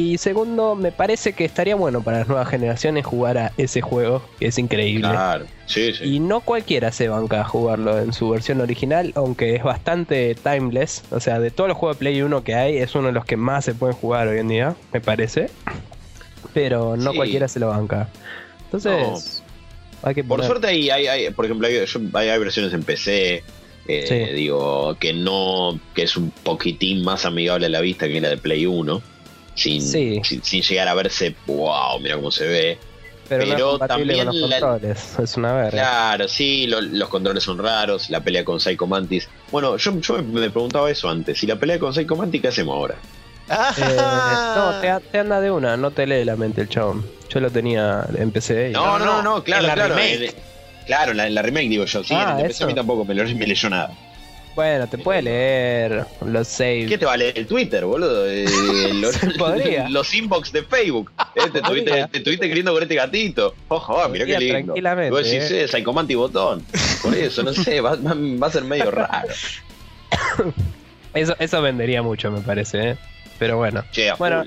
Y segundo, me parece que estaría bueno para las nuevas generaciones jugar a ese juego, que es increíble. Claro, sí, sí. Y no cualquiera se banca a jugarlo en su versión original, aunque es bastante timeless. O sea, de todos los juegos de Play 1 que hay, es uno de los que más se pueden jugar hoy en día, me parece. Pero no Sí. cualquiera se lo banca. Entonces, hay que Por suerte hay, hay, hay- por ejemplo, hay, yo- hay- hay versiones en PC, eh, Sí. digo, que no, que es un poquitín más amigable a la vista que la de Play 1, sin, Sí. sin, sin llegar a verse, wow, mira cómo se ve. pero, no es pero compatible con los también la- controles. Es una verga. Claro, sí, lo- los controles son raros, la pelea con Psycho Mantis. Bueno, yo, yo me, preguntaba eso antes, si la pelea con Psycho Mantis, ¿qué hacemos ahora? Eh, no, te, te anda de una, no te lee la mente el chabón. Yo lo tenía en PC. y- No, no, no, no, en claro, la claro. remake. en- claro, en la, en la remake digo yo, sí, Ah, en el PC a mí tampoco me, lo- me leyó nada. Bueno, te puede leer los saves. ¿Qué te vale el Twitter, boludo? Eh, los, podría. los inbox de Facebook. Eh, te, estuviste, te estuviste queriendo con este gatito. Ojo, ah, mirá qué lindo. tranquilamente, Vos decís, eh. Psychomanti botón. Por eso, no sé, va, va- va a ser medio raro. Eso, eso vendería mucho, me parece. ¿eh? Pero bueno. Bueno.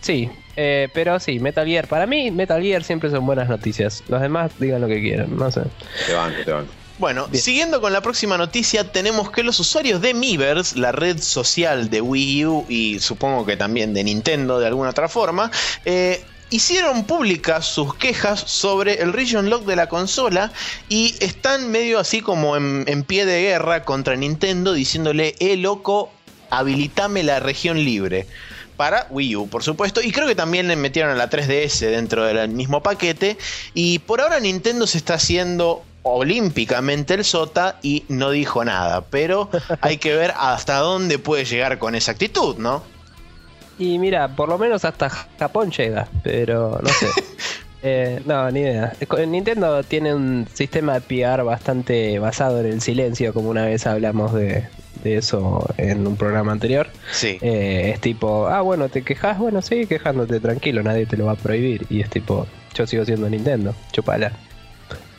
Sí, eh, pero sí, Metal Gear. Para mí, Metal Gear siempre son buenas noticias. Los demás digan lo que quieran, no sé. te banco, te banco. Bueno, Bien. siguiendo con la próxima noticia, tenemos que los usuarios de Miiverse, la red social de Wii U y supongo que también de Nintendo de alguna otra forma, eh, hicieron públicas sus quejas sobre el region lock de la consola y están medio así como en, en pie de guerra contra Nintendo diciéndole, eh loco, habilitame la región libre para Wii U, por supuesto. Y creo que también le metieron a la 3DS dentro del mismo paquete. Y por ahora Nintendo se está haciendo olímpicamente el sota y no dijo nada. Pero hay que ver hasta dónde puede llegar con esa actitud, ¿no? Y mira, por lo menos hasta Japón llega, pero no sé. Eh, no, ni idea. Nintendo tiene un sistema de PR bastante basado en el silencio, como una vez hablamos de, eso en un programa anterior. Sí. Eh, es tipo, ah, bueno, te quejas, bueno, sigue quejándote tranquilo, nadie te lo va a prohibir. Y es tipo, yo sigo siendo Nintendo, chupala.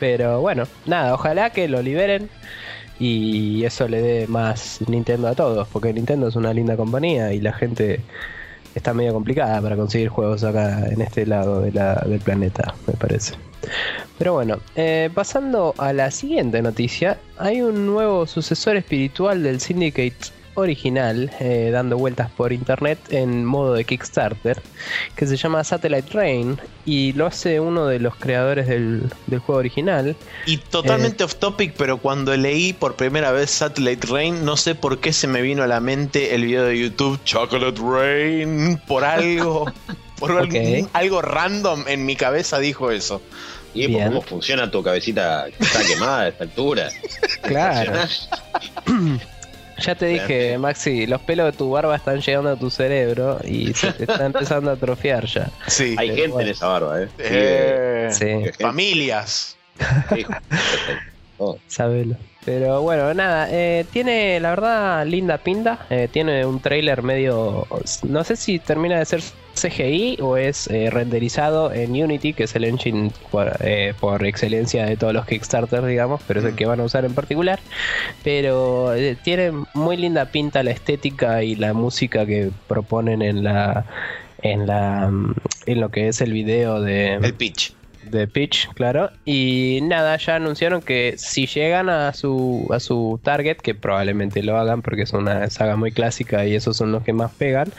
Pero bueno, nada, ojalá que lo liberen y eso le dé más Nintendo a todos, porque Nintendo es una linda compañía y la gente está medio complicada para conseguir juegos acá en este lado de la, del planeta, me parece. Pero bueno, eh, pasando a la siguiente noticia, hay un nuevo sucesor espiritual del Syndicate original eh, dando vueltas por internet en modo de Kickstarter que se llama Satellite Rain y lo hace uno de los creadores del, juego original. Y totalmente eh, off topic, pero cuando leí por primera vez Satellite Rain, no sé por qué se me vino a la mente el video de YouTube Chocolate Rain por algo. por algo random en mi cabeza dijo eso. Y por cómo funciona tu cabecita que está quemada a esta altura. Claro. Ya te dije, Maxi, los pelos de tu barba están llegando a tu cerebro y se te está empezando a atrofiar ya. Sí. Hay gente en esa barba, ¿eh? eh sí. Familias. Sabelo. Pero bueno, nada, eh, tiene la verdad linda pinta. Eh, tiene un trailer medio. No sé si termina de ser CGI o es eh, renderizado en Unity, que es el engine por, excelencia de todos los Kickstarter, digamos, pero es el mm. que van a usar en particular. Pero tiene muy linda pinta la estética y la música que proponen en la. En, la, en lo que es el video de... El pitch de Pitch, claro. Y nada, ya anunciaron que si llegan a su, a su target, que probablemente lo hagan porque es una saga muy clásica y esos son los que más pegan,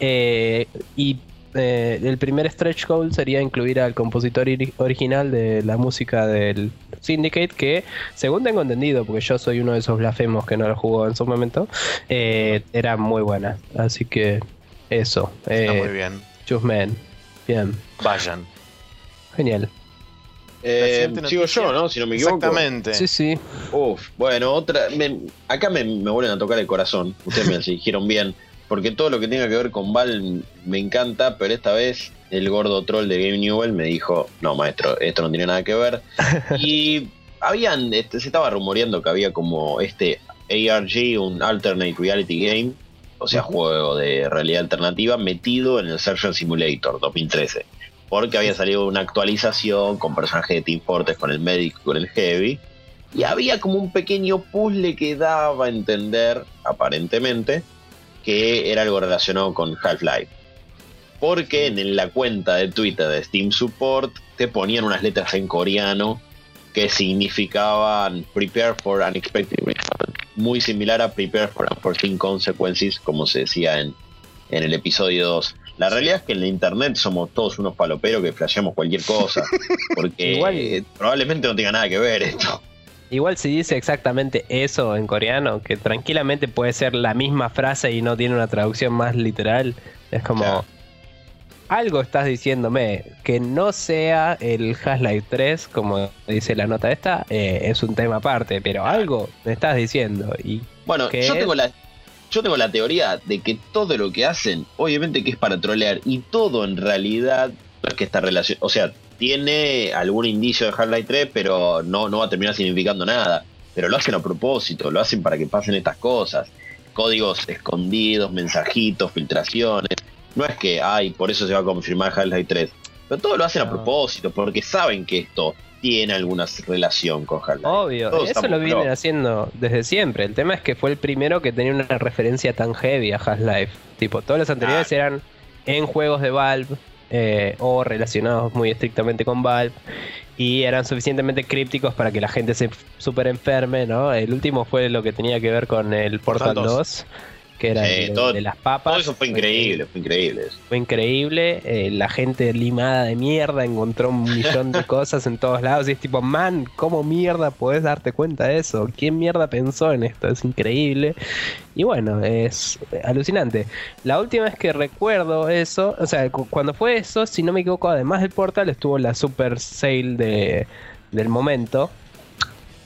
eh, y eh, el primer stretch goal sería incluir al compositor original de la música del Syndicate, que según tengo entendido, porque yo soy uno de esos blasfemos que no lo jugó en su momento, eh, era muy buena. Así que eso. Está muy bien. Men. Bien. Vayan. Genial. Eh, sigo yo, ¿no? Si no me equivoco. Exactamente. Sí, sí. Uf, bueno, otra. acá me, vuelven a tocar el corazón. Ustedes me dijeron bien. Porque todo lo que tenga que ver con Val me encanta, pero esta vez el gordo troll de Game Newell me dijo: No, maestro, esto no tiene nada que ver. y habían. Este, se estaba rumoreando que había como este ARG, un Alternate Reality Game, o sea, juego de realidad alternativa, metido en el Surgeon Simulator 2013 porque había salido una actualización con personajes de Team Fortress, con el médico y con el Heavy. Y había como un pequeño puzzle que daba a entender, aparentemente, que era algo relacionado con Half-Life. Porque en la cuenta de Twitter de Steam Support te ponían unas letras en coreano que significaban Prepare for Unexpected Muy similar a Prepare for Unforeseen Consequences, como se decía en, en el episodio 2. La realidad es que en la internet somos todos unos paloperos que flasheamos cualquier cosa. Porque Igual, probablemente no tenga nada que ver esto. Igual si dice exactamente eso en coreano, que tranquilamente puede ser la misma frase y no tiene una traducción más literal, es como... Algo estás diciéndome, que no sea el Half-Life 3, como dice la nota esta, eh, es un tema aparte, pero algo me estás diciendo. Y bueno, yo tengo la, yo tengo la teoría de que todo lo que hacen, obviamente que es para trolear, y todo en realidad no es que está relacionado, o sea, tiene algún indicio de Half-Life 3, pero no, no va a terminar significando nada. Pero lo hacen a propósito, lo hacen para que pasen estas cosas. Códigos escondidos, mensajitos, filtraciones. No es que, ay, por eso se va a confirmar Half-Life 3. Pero todo lo hacen a propósito, porque saben que esto tiene alguna relación con Half-Life. Obvio, eso lo vienen haciendo desde siempre. El tema es que fue el primero que tenía una referencia tan heavy a Half-Life. Tipo, todos los anteriores ah. eran en juegos de Valve eh, o relacionados muy estrictamente con Valve y eran suficientemente crípticos para que la gente se super enferme, ¿no? El último fue lo que tenía que ver con el Portal, 2. Que era Sí, de, todo- de las papas. Todo eso fue increíble, fue increíble. Fue increíble. eh, la gente limada de mierda encontró un millón de cosas en todos lados. Y es tipo, man, ¿cómo mierda podés darte cuenta de eso? ¿Quién mierda pensó en esto? Es increíble. Y bueno, es alucinante. La última vez que recuerdo eso, o sea, cu- cuando fue eso, si no me equivoco, además del portal, estuvo la super sale de, del momento.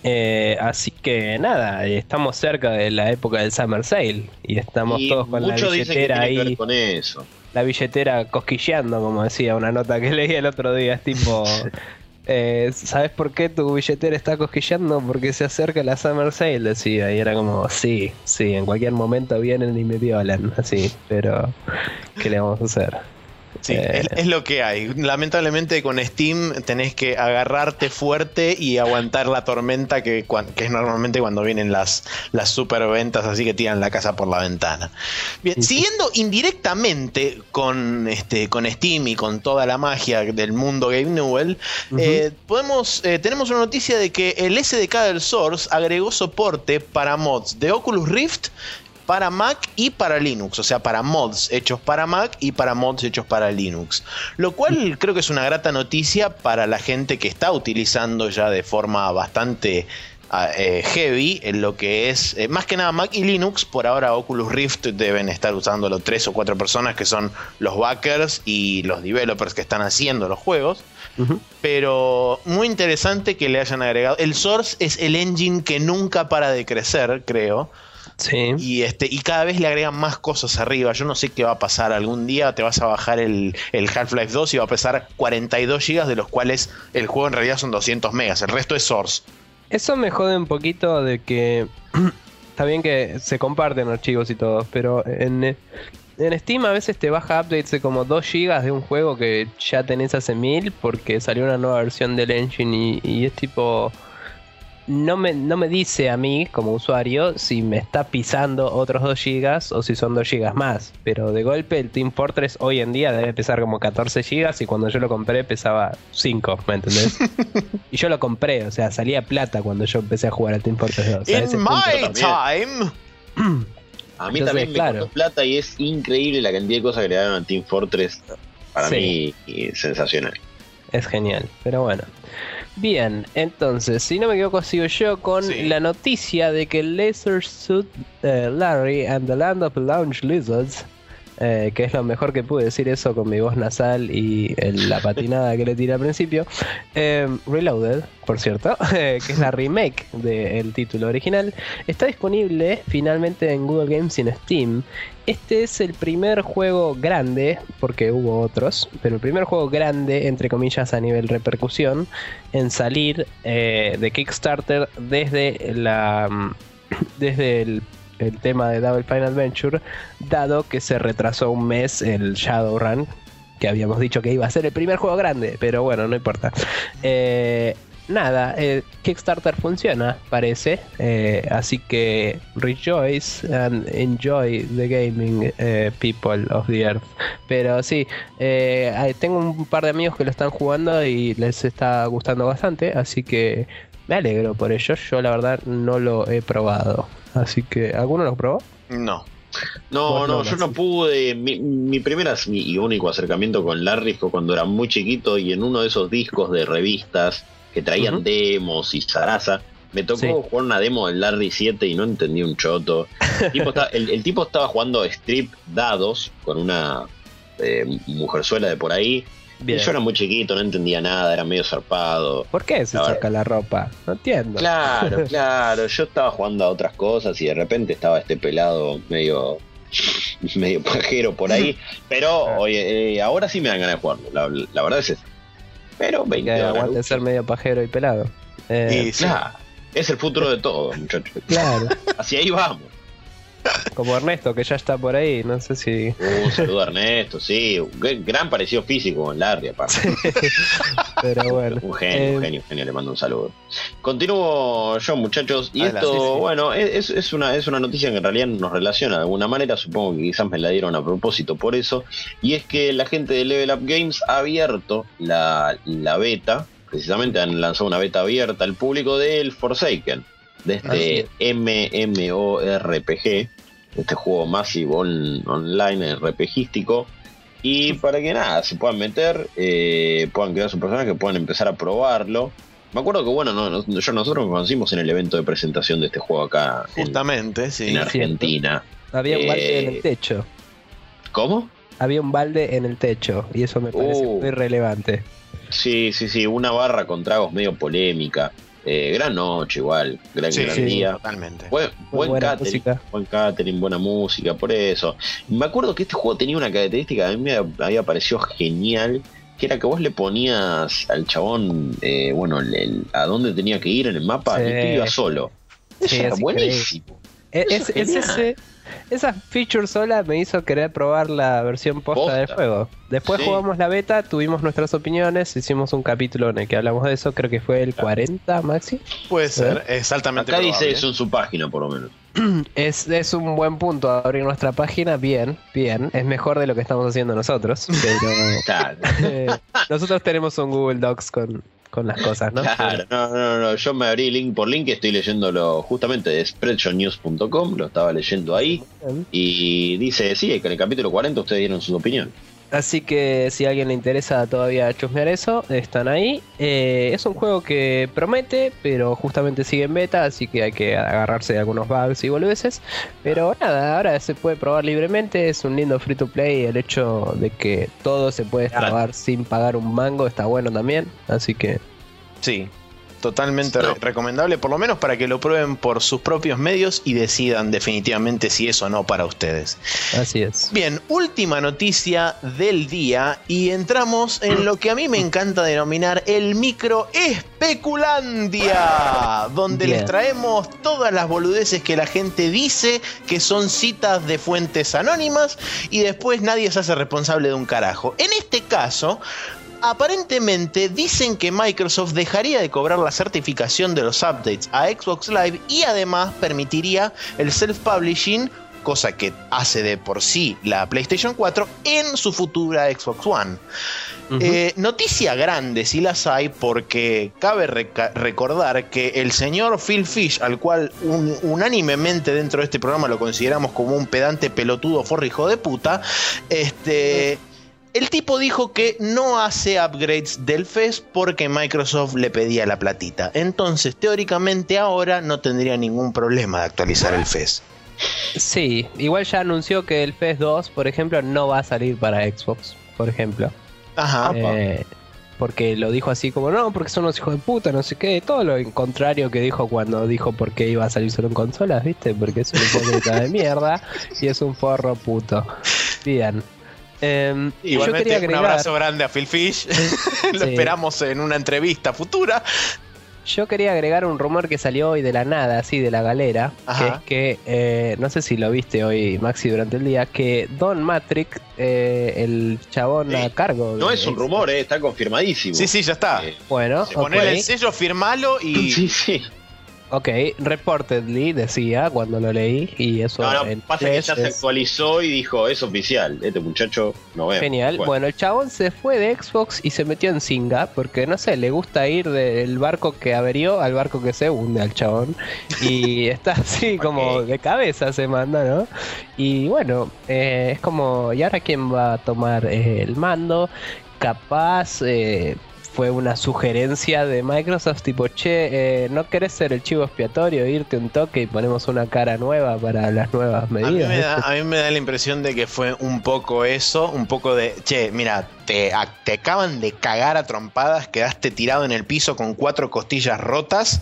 Eh, así que nada, estamos cerca de la época del Summer Sale y estamos Y todos con la billetera ahí ver con eso. la billetera cosquilleando, como decía una nota que leí el otro día. Es tipo, eh, ¿sabes por qué tu billetera está cosquilleando? Porque se acerca la Summer Sale, decía. Y era como, sí, sí, en cualquier momento vienen y me violan, así. Pero, ¿qué le vamos a hacer? Sí, Eh. es, es lo que hay. Lamentablemente con Steam tenés que agarrarte fuerte y aguantar la tormenta que, que es normalmente cuando vienen las, las superventas así que tiran la casa por la ventana. Bien, siguiendo indirectamente con, este, con Steam y con toda la magia del mundo Game Newell, eh, podemos, eh, tenemos una noticia de que el SDK del Source agregó soporte para mods de Oculus Rift para Mac y para Linux, o sea, para mods hechos para Mac y para mods hechos para Linux. Lo cual creo que es una grata noticia para la gente que está utilizando ya de forma bastante ah, eh, heavy en lo que es, eh, más que nada Mac y Linux, por ahora Oculus Rift deben estar usándolo tres o cuatro personas que son los backers y los developers que están haciendo los juegos. Pero muy interesante que le hayan agregado. El Source es el engine que nunca para de crecer, creo. Sí. Y, este, y cada vez le agregan más cosas arriba. Yo no sé qué va a pasar. Algún día te vas a bajar el, el Half-Life 2 y va a pesar 42 GB, de los cuales el juego en realidad son 200 megas. El resto es Source. Eso me jode un poquito de que está bien que se comparten archivos y todo, pero en, en Steam a veces te baja updates de como 2 GB de un juego que ya tenés hace mil porque salió una nueva versión del engine y, y es tipo... No me, no me dice a mí como usuario si me está pisando otros 2 GB o si son 2 GB más. Pero de golpe el Team Fortress hoy en día debe pesar como 14 GB y cuando yo lo compré pesaba 5, ¿me entendés? Y yo lo compré, o sea, salía plata cuando yo empecé a jugar al Team Fortress 2. O sea, ese In punto my time. A mí Entonces, también me claro. costó plata y es increíble la cantidad de cosas que le dieron a Team Fortress. Para Sí. mí, y sensacional. Es genial, pero bueno. Bien, entonces, si no me equivoco, sigo yo con Sí. la noticia de que Laser Suit eh, Larry and the Land of Lounge Lizards, eh, que es lo mejor que pude decir eso con mi voz nasal y la patinada que le tiré al principio, eh, Reloaded, por cierto, eh, que es la remake del título original, está disponible finalmente en Google Games y en Steam. Este es el primer juego grande, porque hubo otros, pero el primer juego grande, entre comillas, a nivel repercusión, en salir eh, de Kickstarter desde la mm, desde el, el tema de Double Fine Adventure, dado que se retrasó un mes el Shadowrun, que habíamos dicho que iba a ser el primer juego grande, pero bueno, no importa. Eh, nada, eh, Kickstarter funciona, parece. eh, así que rejoice and enjoy the gaming people of the earth. Pero sí, tengo un par de amigos que lo están jugando y les está gustando bastante, así que me alegro por ello. Yo la verdad no lo he probado. Así que, ¿alguno lo probó? No. No, no, yo no pude. Mi, mi primer y único acercamiento con Larry fue cuando era muy chiquito y en uno de esos discos de revistas que traían demos y zaraza. Me tocó Sí. jugar una demo del Larry 7 y no entendí un choto. El tipo, está- el- el tipo estaba jugando strip dados con una eh, mujerzuela de por ahí. Bien. Y yo era muy chiquito, no entendía nada, era medio zarpado. ¿Por qué se A ver. saca la ropa? No entiendo. Claro, claro. Yo estaba jugando a otras cosas y de repente estaba este pelado medio medio pajero por ahí. Pero oye, eh, ahora sí me dan ganas de jugarlo. La, la verdad es eso. Pero 20 Que aguante ser medio pajero y pelado. Eh, Y sí. Es el futuro de todo, muchachos. Claro, Hacia ahí vamos. Como Ernesto que ya está por ahí, no sé si... Un saludo a Ernesto, sí. Un gran- parecido físico con Larry, aparte. Pero bueno. Un genio, un Eh, genio, un genio, le mando un saludo. Continúo yo, muchachos. Y Adelante, esto, sí, sí. bueno, es, es una, es una noticia que en realidad nos relaciona de alguna manera. Supongo que quizás me la dieron a propósito por eso. Y es que la gente de Level Up Games ha abierto la, la beta. Precisamente han lanzado una beta abierta al público del Forsaken. De Así este MMORPG. este juego Massive online RPGístico. Y para que nada, se puedan meter, eh, puedan crear su personaje, puedan empezar a probarlo. Me acuerdo que, bueno, no, yo, nosotros nos conocimos en el evento de presentación de este juego acá. Justamente, en, sí. En Argentina. Había un balde en el eh, techo. ¿Cómo? Había un balde en el techo y eso me parece uh. muy relevante. Sí, sí, sí, una barra con tragos medio polémica. Eh, gran noche igual, gran, día. Totalmente. Buen, catering, buen catering, buena música, por eso. Me acuerdo que este juego tenía una característica que a mí me había parecido genial, que era que vos le ponías al chabón, eh, bueno, a dónde tenía que ir en el mapa y tú ibas solo. Eso era buenísimo. Es, es, ese, esa feature sola me hizo querer probar la versión posta, del juego. Después jugamos la beta, tuvimos nuestras opiniones, hicimos un capítulo en el que hablamos de eso, creo que fue el 40, Maxi. Puede ser, exactamente. Acá dice eso en su página, por lo menos. Es, es, un buen punto abrir nuestra página, bien, bien. Es mejor de lo que estamos haciendo nosotros. Pero eh, nosotros tenemos un Google Docs con, con las cosas, ¿no? Claro, no, no, no, yo me abrí link por link, estoy leyéndolo justamente de spreadshotnews.com, lo estaba leyendo ahí, y dice, sí, que en el capítulo 40 ustedes dieron sus opiniones. Así que si a alguien le interesa todavía chusmear eso, están ahí. Eh, es un juego que promete, pero justamente sigue en beta, así que hay que agarrarse de algunos bugs y boludeces. Pero nada, ahora se puede probar libremente, es un lindo free to play. El hecho de que todo se puede probar sin pagar un mango está bueno también. Así que... Sí, Totalmente recomendable, por lo menos para que lo prueben por sus propios medios y decidan definitivamente si es o no para ustedes. Así es. Bien, última noticia del día y entramos en lo que a mí me encanta denominar el micro especulandia, donde les traemos todas las boludeces que la gente dice que son citas de fuentes anónimas y después nadie se hace responsable de un carajo. En este caso, aparentemente dicen que Microsoft dejaría de cobrar la certificación de los updates a Xbox Live y además permitiría el self-publishing, cosa que hace de por sí la PlayStation 4, en su futura Xbox One. Eh, noticia grande si las hay porque cabe recordar que el señor Phil Fish, al cual unánimemente dentro de este programa lo consideramos como un pedante pelotudo forrijo de puta, este... El tipo dijo que no hace upgrades del FES porque Microsoft le pedía la platita. Entonces, teóricamente ahora no tendría ningún problema de actualizar el FES. Sí, igual ya anunció que el FES 2, por ejemplo, no va a salir para Xbox, por ejemplo. Ajá. Eh, porque lo dijo así como, no, porque son unos hijos de puta, no sé qué. Todo lo contrario que dijo cuando dijo por qué iba a salir solo en consolas, ¿viste? Porque es un hipócrita de mierda y es un forro puto. Bien. Eh, Igualmente, un abrazo grande a Phil Fish. Lo esperamos en una entrevista futura. Yo quería agregar un rumor que salió hoy de la nada, así de la galera, que es que, eh, no sé si lo viste hoy, Maxi, durante el día, que Don Matrix, eh, el chabón a cargo... No es un rumor, eh, está confirmadísimo. Sí, sí, ya está. bueno, poner el sello, firmalo y... Sí, sí. Ok, reportedly decía cuando lo leí y eso. No, no, pasa que ya se actualizó y dijo, es oficial, este muchacho no ve. Genial, bueno. el chabón se fue de Xbox y se metió en Singa porque no sé, le gusta ir del barco que averió al barco que se hunde al chabón y está así como de cabeza se manda, ¿no? Y bueno, eh, es como, ¿y ahora quién va a tomar eh, el mando? Capaz eh, fue una sugerencia de Microsoft tipo, che, eh, ¿no querés ser el chivo expiatorio, irte un toque y ponemos una cara nueva para las nuevas medidas? A mí me da, la impresión de que fue un poco eso, un poco de, che, mira, te, te acaban de cagar a trompadas, quedaste tirado en el piso con cuatro costillas rotas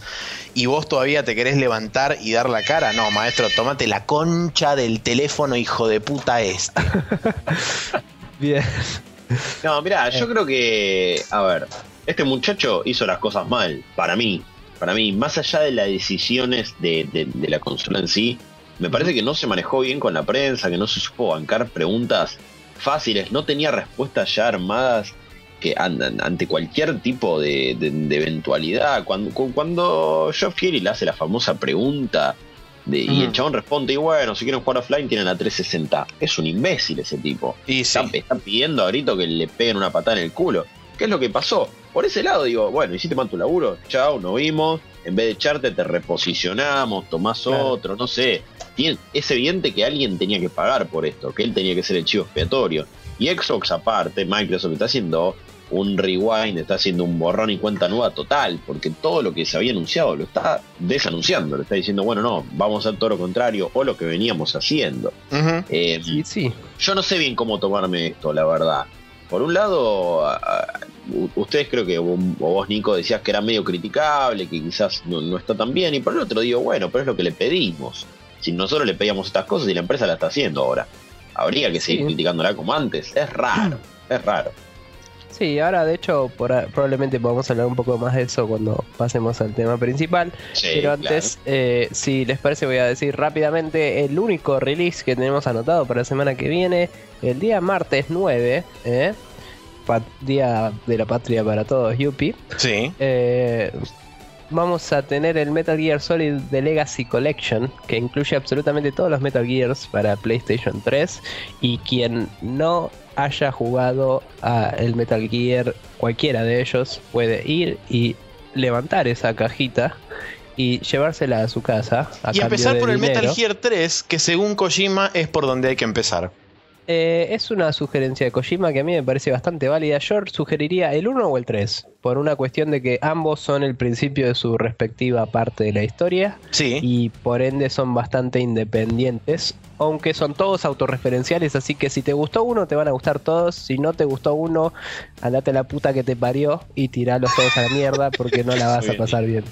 y vos todavía te querés levantar y dar la cara. No, maestro, tómate la concha del teléfono, hijo de puta este. Bien. No, mira, yo eh. creo que, a ver, este muchacho hizo las cosas mal, para mí. Para mí, más allá de las decisiones de, la consola en sí, me parece que no se manejó bien con la prensa, que no se supo bancar preguntas fáciles, no tenía respuestas ya armadas que andan ante cualquier tipo de, eventualidad. Cuando, cuando Geoff Keighley le hace la famosa pregunta y el chabón responde, y bueno, si quieren jugar offline tienen la 360. Es un imbécil ese tipo. Y está, pidiendo a grito que le peguen una patada en el culo. ¿Qué es lo que pasó? Por ese lado digo, bueno, hiciste mal tu laburo, chao, nos vimos. En vez de echarte, te reposicionamos, tomás otro, no sé. es evidente que alguien tenía que pagar por esto, que él tenía que ser el chivo expiatorio. Y Xbox aparte, Microsoft está haciendo un rewind, está haciendo un borrón y cuenta nueva total, porque todo lo que se había anunciado lo está desanunciando, le está diciendo, bueno, no, vamos a hacer todo lo contrario o lo que veníamos haciendo. Eh, sí, sí. Yo no sé bien cómo tomarme esto, la verdad. Por un lado, ustedes creo que o vos, Nico, decías que era medio criticable, que quizás no, está tan bien, y por el otro digo, bueno, pero es lo que le pedimos. Si nosotros le pedíamos estas cosas y la empresa la está haciendo ahora, habría que seguir criticándola como antes. Es raro, es raro. Sí, ahora de hecho probablemente podamos hablar un poco más de eso cuando pasemos al tema principal. pero antes, eh, si les parece, voy a decir rápidamente el único release que tenemos anotado para la semana que viene, el día martes 9, eh, Día de la Patria para todos, Yupi. Sí. Eh, vamos a tener el Metal Gear Solid The Legacy Collection, que incluye absolutamente todos los Metal Gears para PlayStation 3. Y quien no haya jugado a el Metal Gear, cualquiera de ellos, puede ir y levantar esa cajita y llevársela a su casa. y empezar por el Metal Gear 3, que según Kojima es por donde hay que empezar. Eh, es una sugerencia de Kojima que a mí me parece bastante válida. Yo sugeriría el 1 o el 3, por una cuestión de que ambos son el principio de su respectiva parte de la historia. Sí. Y por ende son bastante independientes, aunque son todos autorreferenciales, así que si te gustó uno te van a gustar todos, si no te gustó uno, andate a la puta que te parió y tiralos todos a la mierda porque no la vas a pasar bien.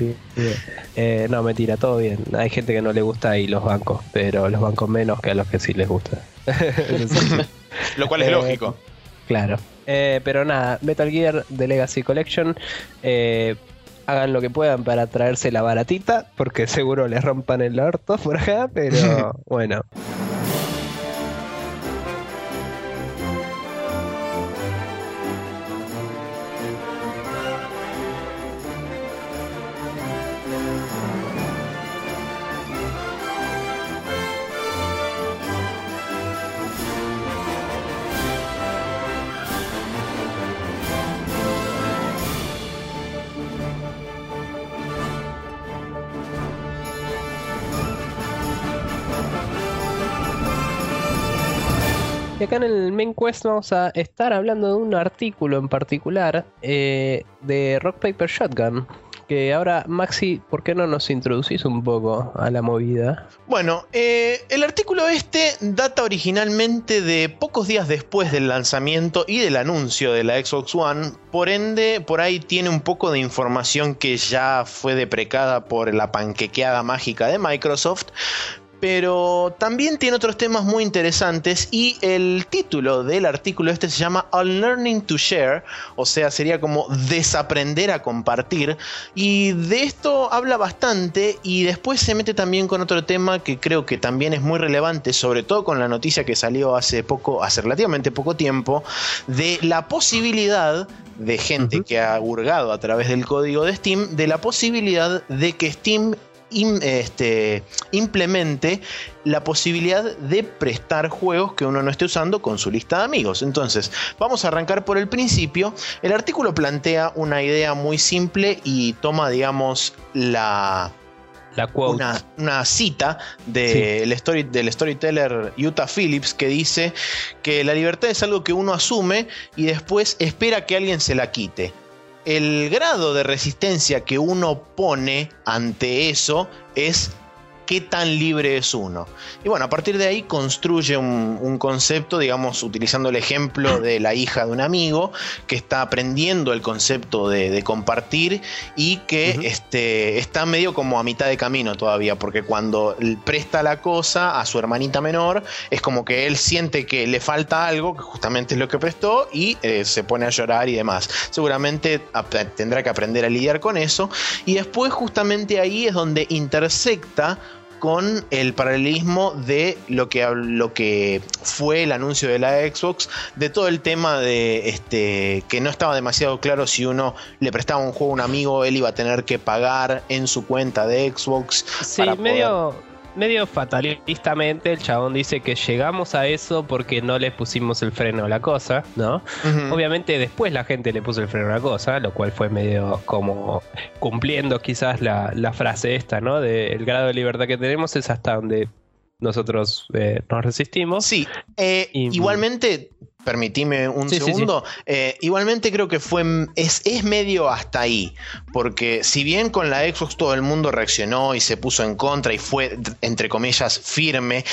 Eh, no, mentira, todo bien. Hay gente que no le gusta y los bancos, pero los bancos menos que a los que sí les gusta. Lo cual es eh, lógico. Claro. Eh, pero nada, Metal Gear The Legacy Collection. Eh, hagan lo que puedan para traerse la baratita, porque seguro les rompan el orto por acá, pero bueno. Vamos a estar hablando de un artículo en particular eh, de Rock Paper Shotgun. Que ahora, Maxi, ¿por qué no nos introducís un poco a la movida? Bueno, eh, el artículo este data originalmente de pocos días después del lanzamiento y del anuncio de la Xbox One, por ende, por ahí tiene un poco de información que ya fue deprecada por la panquequeada mágica de Microsoft, pero también tiene otros temas muy interesantes y el título del artículo este se llama Unlearning to Share, o sea, sería como desaprender a compartir. Y de esto habla bastante y después se mete también con otro tema que creo que también es muy relevante, sobre todo con la noticia que salió hace poco, hace relativamente poco tiempo, de la posibilidad de gente que ha hurgado a través del código de Steam, de la posibilidad de que Steam este, implemente la posibilidad de prestar juegos que uno no esté usando con su lista de amigos. Entonces, vamos a arrancar por el principio. El artículo plantea una idea muy simple y toma, digamos, la, la una, cita del storyteller Utah Phillips que dice que la libertad es algo que uno asume y después espera que alguien se la quite el grado de resistencia que uno pone ante eso es qué tan libre es uno. Y bueno, a partir de ahí construye un, concepto, digamos, utilizando el ejemplo de la hija de un amigo que está aprendiendo el concepto de, compartir y que este, está medio como a mitad de camino todavía, porque cuando presta la cosa a su hermanita menor, es como que él siente que le falta algo, que justamente es lo que prestó, y eh, se pone a llorar y demás. Seguramente tendrá que aprender a lidiar con eso. Y después justamente ahí es donde intersecta con el paralelismo de lo que, lo que fue el anuncio de la Xbox, de todo el tema de este, que no estaba demasiado claro si uno le prestaba un juego a un amigo, él iba a tener que pagar en su cuenta de Xbox. Sí, medio medio fatalistamente el chabón dice que llegamos a eso porque no le pusimos el freno a la cosa, ¿no? Obviamente después la gente le puso el freno a la cosa, lo cual fue medio como cumpliendo quizás la, frase esta, ¿no? De el grado de libertad que tenemos es hasta donde nosotros eh, nos resistimos. Sí, eh, Y- igualmente, permitime un Sí, sí, segundo, eh, igualmente creo que fue, es, es medio hasta ahí, porque si bien con la Xbox todo el mundo reaccionó y se puso en contra y fue, entre comillas, firme,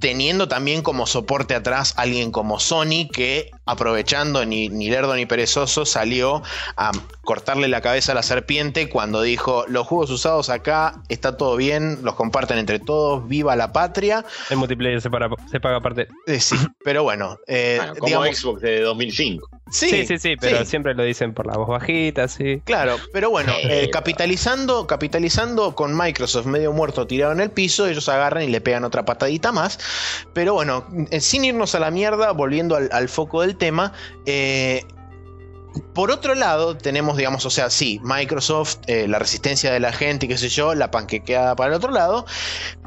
teniendo también como soporte atrás alguien como Sony que aprovechando ni, ni lerdo ni perezoso salió a cortarle la cabeza a la serpiente cuando dijo los juegos usados acá está todo bien, los comparten entre todos, viva la patria. El multiplayer se, para- se paga aparte. Eh, sí, pero bueno, eh, Bueno, como digamos, Xbox de 2005. sí, Sí, sí, sí, pero sí. siempre lo dicen por la voz bajita, sí. Claro, pero bueno, eh, capitalizando, capitalizando con Microsoft medio muerto tirado en el piso, ellos agarran y le pegan otra patadita más. Pero bueno, eh, sin irnos a la mierda, volviendo al, al foco del tema, eh, por otro lado, tenemos, digamos, o sea, sí, Microsoft, eh, la resistencia de la gente y qué sé yo, la panquequeada para el otro lado,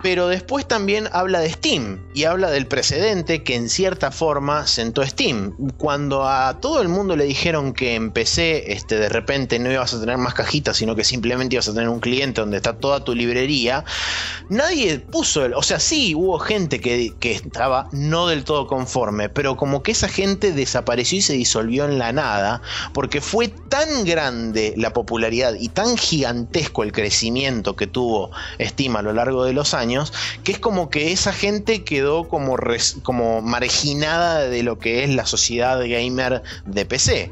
pero después también habla de Steam y habla del precedente que en cierta forma sentó Steam. Cuando a todo el mundo le dijeron que en PC este, de repente no ibas a tener más cajitas, sino que simplemente ibas a tener un cliente donde está toda tu librería, nadie puso el. O sea, sí, hubo gente que estaba no del todo conforme, pero como que esa gente desapareció y se disolvió en la nada, porque fue tan grande la popularidad y tan gigantesco el crecimiento que tuvo Steam a lo largo de los años, que es como que esa gente quedó como, res- como marginada de lo que es la sociedad gamer de PC.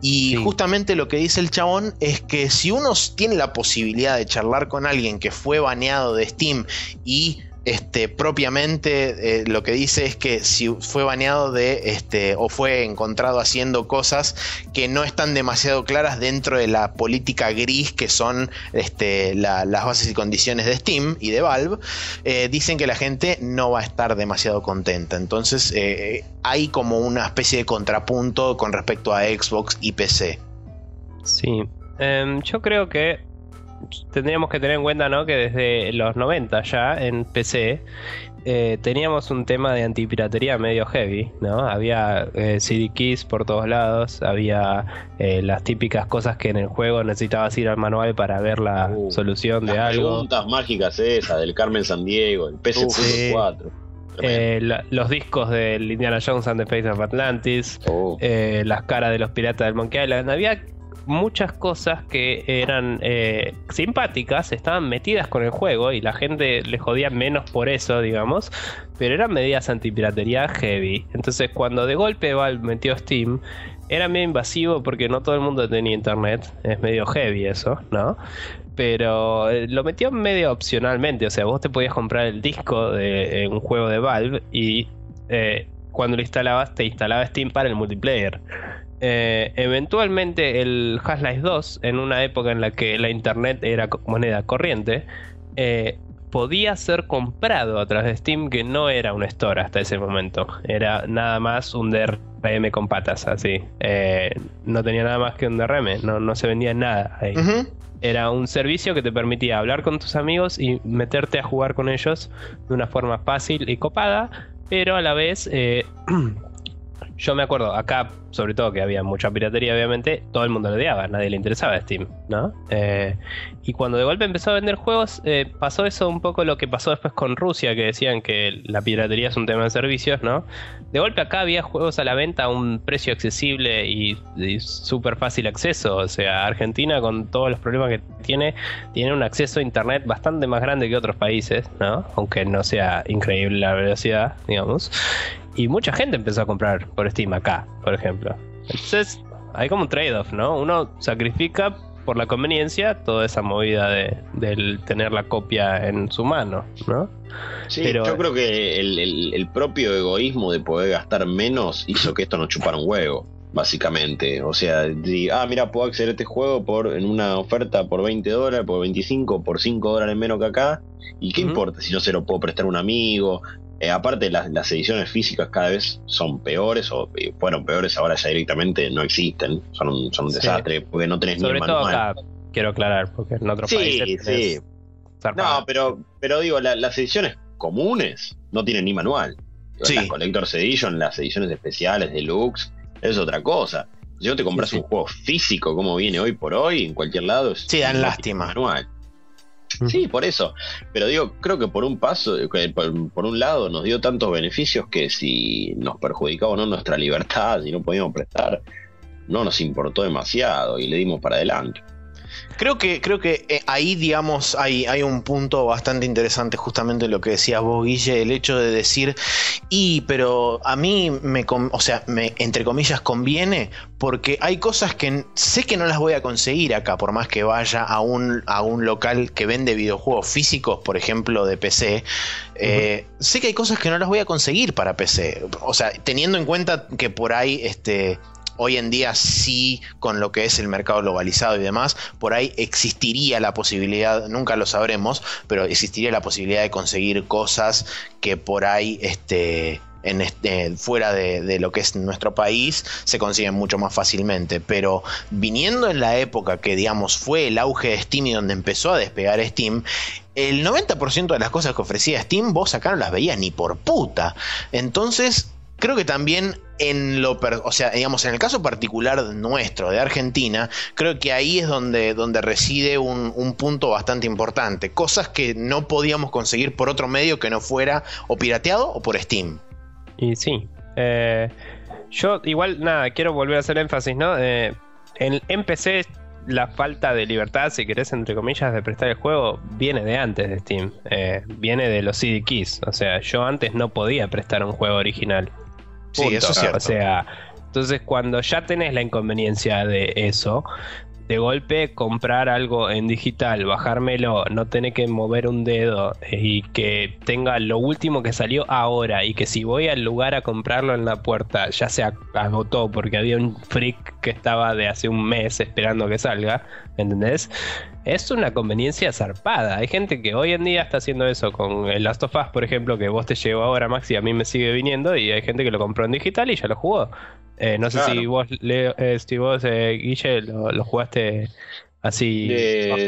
Y Sí. justamente lo que dice el chabón es que si uno tiene la posibilidad de charlar con alguien que fue baneado de Steam y este, propiamente eh, lo que dice es que si fue baneado de este, o fue encontrado haciendo cosas que no están demasiado claras dentro de la política gris que son este, la- las bases y condiciones de Steam y de Valve, eh, dicen que la gente no va a estar demasiado contenta. Entonces eh, hay como una especie de contrapunto con respecto a Xbox y PC. Sí. Em, yo creo que tendríamos que tener en cuenta ¿no? que desde los 90 ya en PC eh, teníamos un tema de antipiratería medio heavy, ¿no? Había eh, CD keys por todos lados, había eh, las típicas cosas que en el juego necesitabas ir al manual para ver la Uh, solución de Las algo. preguntas mágicas esas del Carmen San Diego, el PC.4. Tremendo. Eh, la- los discos del Indiana Jones and the Face of Atlantis, Oh. eh, las caras de los piratas del Monkey Island. Había muchas cosas que eran eh, simpáticas, estaban metidas con el juego y la gente le jodía menos por eso, digamos, pero eran medidas antipiratería heavy. Entonces, cuando de golpe Valve metió Steam, era medio invasivo porque no todo el mundo tenía internet, es medio heavy eso, ¿no? Pero eh, lo metió medio opcionalmente, o sea, vos te podías comprar el disco de un juego de Valve y eh, cuando lo instalabas te instalaba Steam para el multiplayer. Eh, eventualmente el Half-Life 2, en una época en la que la internet era moneda corriente, eh, podía ser comprado a través de Steam, que no era un store hasta ese momento. Era nada más un DRM con patas, así. Eh, no tenía nada más que un DRM, no, no se vendía nada ahí. Era un servicio que te permitía hablar con tus amigos y meterte a jugar con ellos de una forma fácil y copada, pero a la vez, eh, yo me acuerdo acá, sobre todo que había mucha piratería, obviamente, todo el mundo lo odiaba, nadie le interesaba Steam, ¿no? Eh, y cuando de golpe empezó a vender juegos, eh, pasó eso un poco lo que pasó después con Rusia, que decían que la piratería es un tema de servicios, ¿no? De golpe acá había juegos a la venta a un precio accesible y, y súper fácil acceso. O sea, Argentina con todos los problemas que tiene, tiene un acceso a internet bastante más grande que otros países, ¿no? Aunque no sea increíble la velocidad, digamos. Y mucha gente empezó a comprar por Steam acá, por ejemplo. Entonces, hay como un trade-off, ¿no? Uno sacrifica por la conveniencia toda esa movida de, del tener la copia en su mano, ¿no? Sí, Pero- yo creo que el, el- el propio egoísmo de poder gastar menos hizo que esto nos chupara un huevo, básicamente. O sea, ah, mira, puedo acceder a este juego por en una oferta por 20 dólares, por 25, por 5 dólares menos que acá. ¿Y qué importa si no se lo puedo prestar a un amigo? Eh, aparte, las, las ediciones físicas cada vez son peores, o eh, fueron peores, ahora ya directamente no existen. Son un, son un Sí. desastre, porque no tenés Sobre ni todo manual. acá, quiero aclarar, porque en otros Sí, países sí. No, pero, pero digo, la- las ediciones comunes no tienen ni manual. Sí. Las Collector's Edition, las ediciones especiales, deluxe, es otra cosa. Si no te compras un juego físico como viene hoy por hoy, en cualquier lado, es Sí, dan lástima. Manual. Sí, por eso. Pero digo, creo que por un paso, por, un lado, nos dio tantos beneficios que si nos perjudicaba o no nuestra libertad, si no podíamos prestar, no nos importó demasiado y le dimos para adelante. Creo que, creo que eh, ahí, digamos, hay, hay un punto bastante interesante, justamente lo que decías vos, Guille, el hecho de decir, y, pero a mí me, o sea, me, entre comillas, conviene, porque hay cosas que sé que no las voy a conseguir acá, por más que vaya a un, a un local que vende videojuegos físicos, por ejemplo, de PC. Eh, sé que hay cosas que no las voy a conseguir para PC. O sea, teniendo en cuenta que por ahí este, Hoy en día sí, con lo que es el mercado globalizado y demás, por ahí existiría la posibilidad, nunca lo sabremos, pero existiría la posibilidad de conseguir cosas que por ahí este, en este, fuera de, lo que es nuestro país se consiguen mucho más fácilmente. Pero viniendo en la época que, digamos, fue el auge de Steam y donde empezó a despegar Steam, el 90% de las cosas que ofrecía Steam vos acá no las veías ni por puta. Entonces, creo que también en lo, o sea, digamos, en el caso particular nuestro, de Argentina, creo que ahí es donde, donde reside un, punto bastante importante. Cosas que no podíamos conseguir por otro medio que no fuera o pirateado o por Steam. Y sí. Eh, yo igual, nada, quiero volver a hacer énfasis, ¿no? Eh, en, PC la falta de libertad, si querés, entre comillas, de prestar el juego, viene de antes de Steam. Eh, viene de los CD keys. O sea, yo antes no podía prestar un juego original. Sí, eso es cierto. O sea, entonces cuando ya tenés la inconveniencia de eso, de golpe comprar algo en digital, bajármelo, no tener que mover un dedo eh, y que tenga lo último que salió ahora y que si voy al lugar a comprarlo en la puerta ya se agotó porque había un freak que estaba de hace un mes esperando que salga, ¿entendés? Es una conveniencia zarpada. Hay gente que hoy en día está haciendo eso con el Last of Us, por ejemplo, que vos te llevo ahora, Max, y a mí me sigue viniendo, y hay gente que lo compró en digital y ya lo jugó. Eh, no sé si vos, Leo, eh, si vos eh, Guille, lo, jugaste así.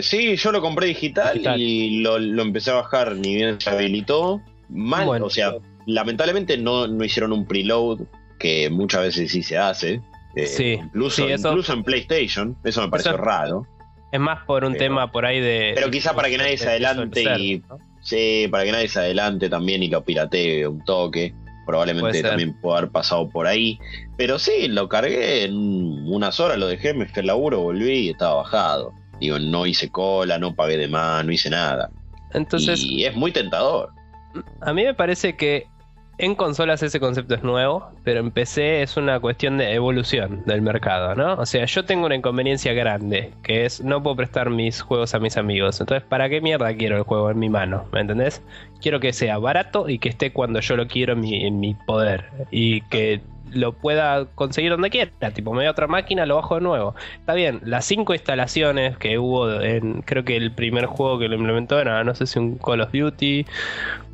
sí, yo lo compré digital, y lo, empecé a bajar, ni bien se habilitó. Mal, o sea, lamentablemente no, no hicieron un preload, que muchas veces sí se hace. sí, incluso, incluso en PlayStation, eso me pareció raro. Es más por un tema por ahí de. Pero quizás para que nadie se adelante y. Sí, para que nadie se adelante también y lo piratee un toque probablemente también pueda haber pasado por ahí. Pero sí, lo cargué en unas horas, lo dejé, me fui al laburo, volví y estaba bajado. Digo, no hice cola, no pagué de más, no hice nada. Entonces, y es muy tentador. A mí me parece que en consolas ese concepto es nuevo, pero en PC es una cuestión de evolución del mercado, ¿no? O sea, yo tengo una inconveniencia grande, que es no puedo prestar mis juegos a mis amigos. Entonces, ¿para qué mierda quiero el juego en mi mano? ¿Me entendés? Quiero que sea barato y que esté cuando yo lo quiero en mi, en mi poder. Y que lo pueda conseguir donde quiera. Tipo, me voy a otra máquina, lo bajo de nuevo. Está bien, las cinco instalaciones que hubo en. Creo que el primer juego que lo implementó era, no sé si un Call of Duty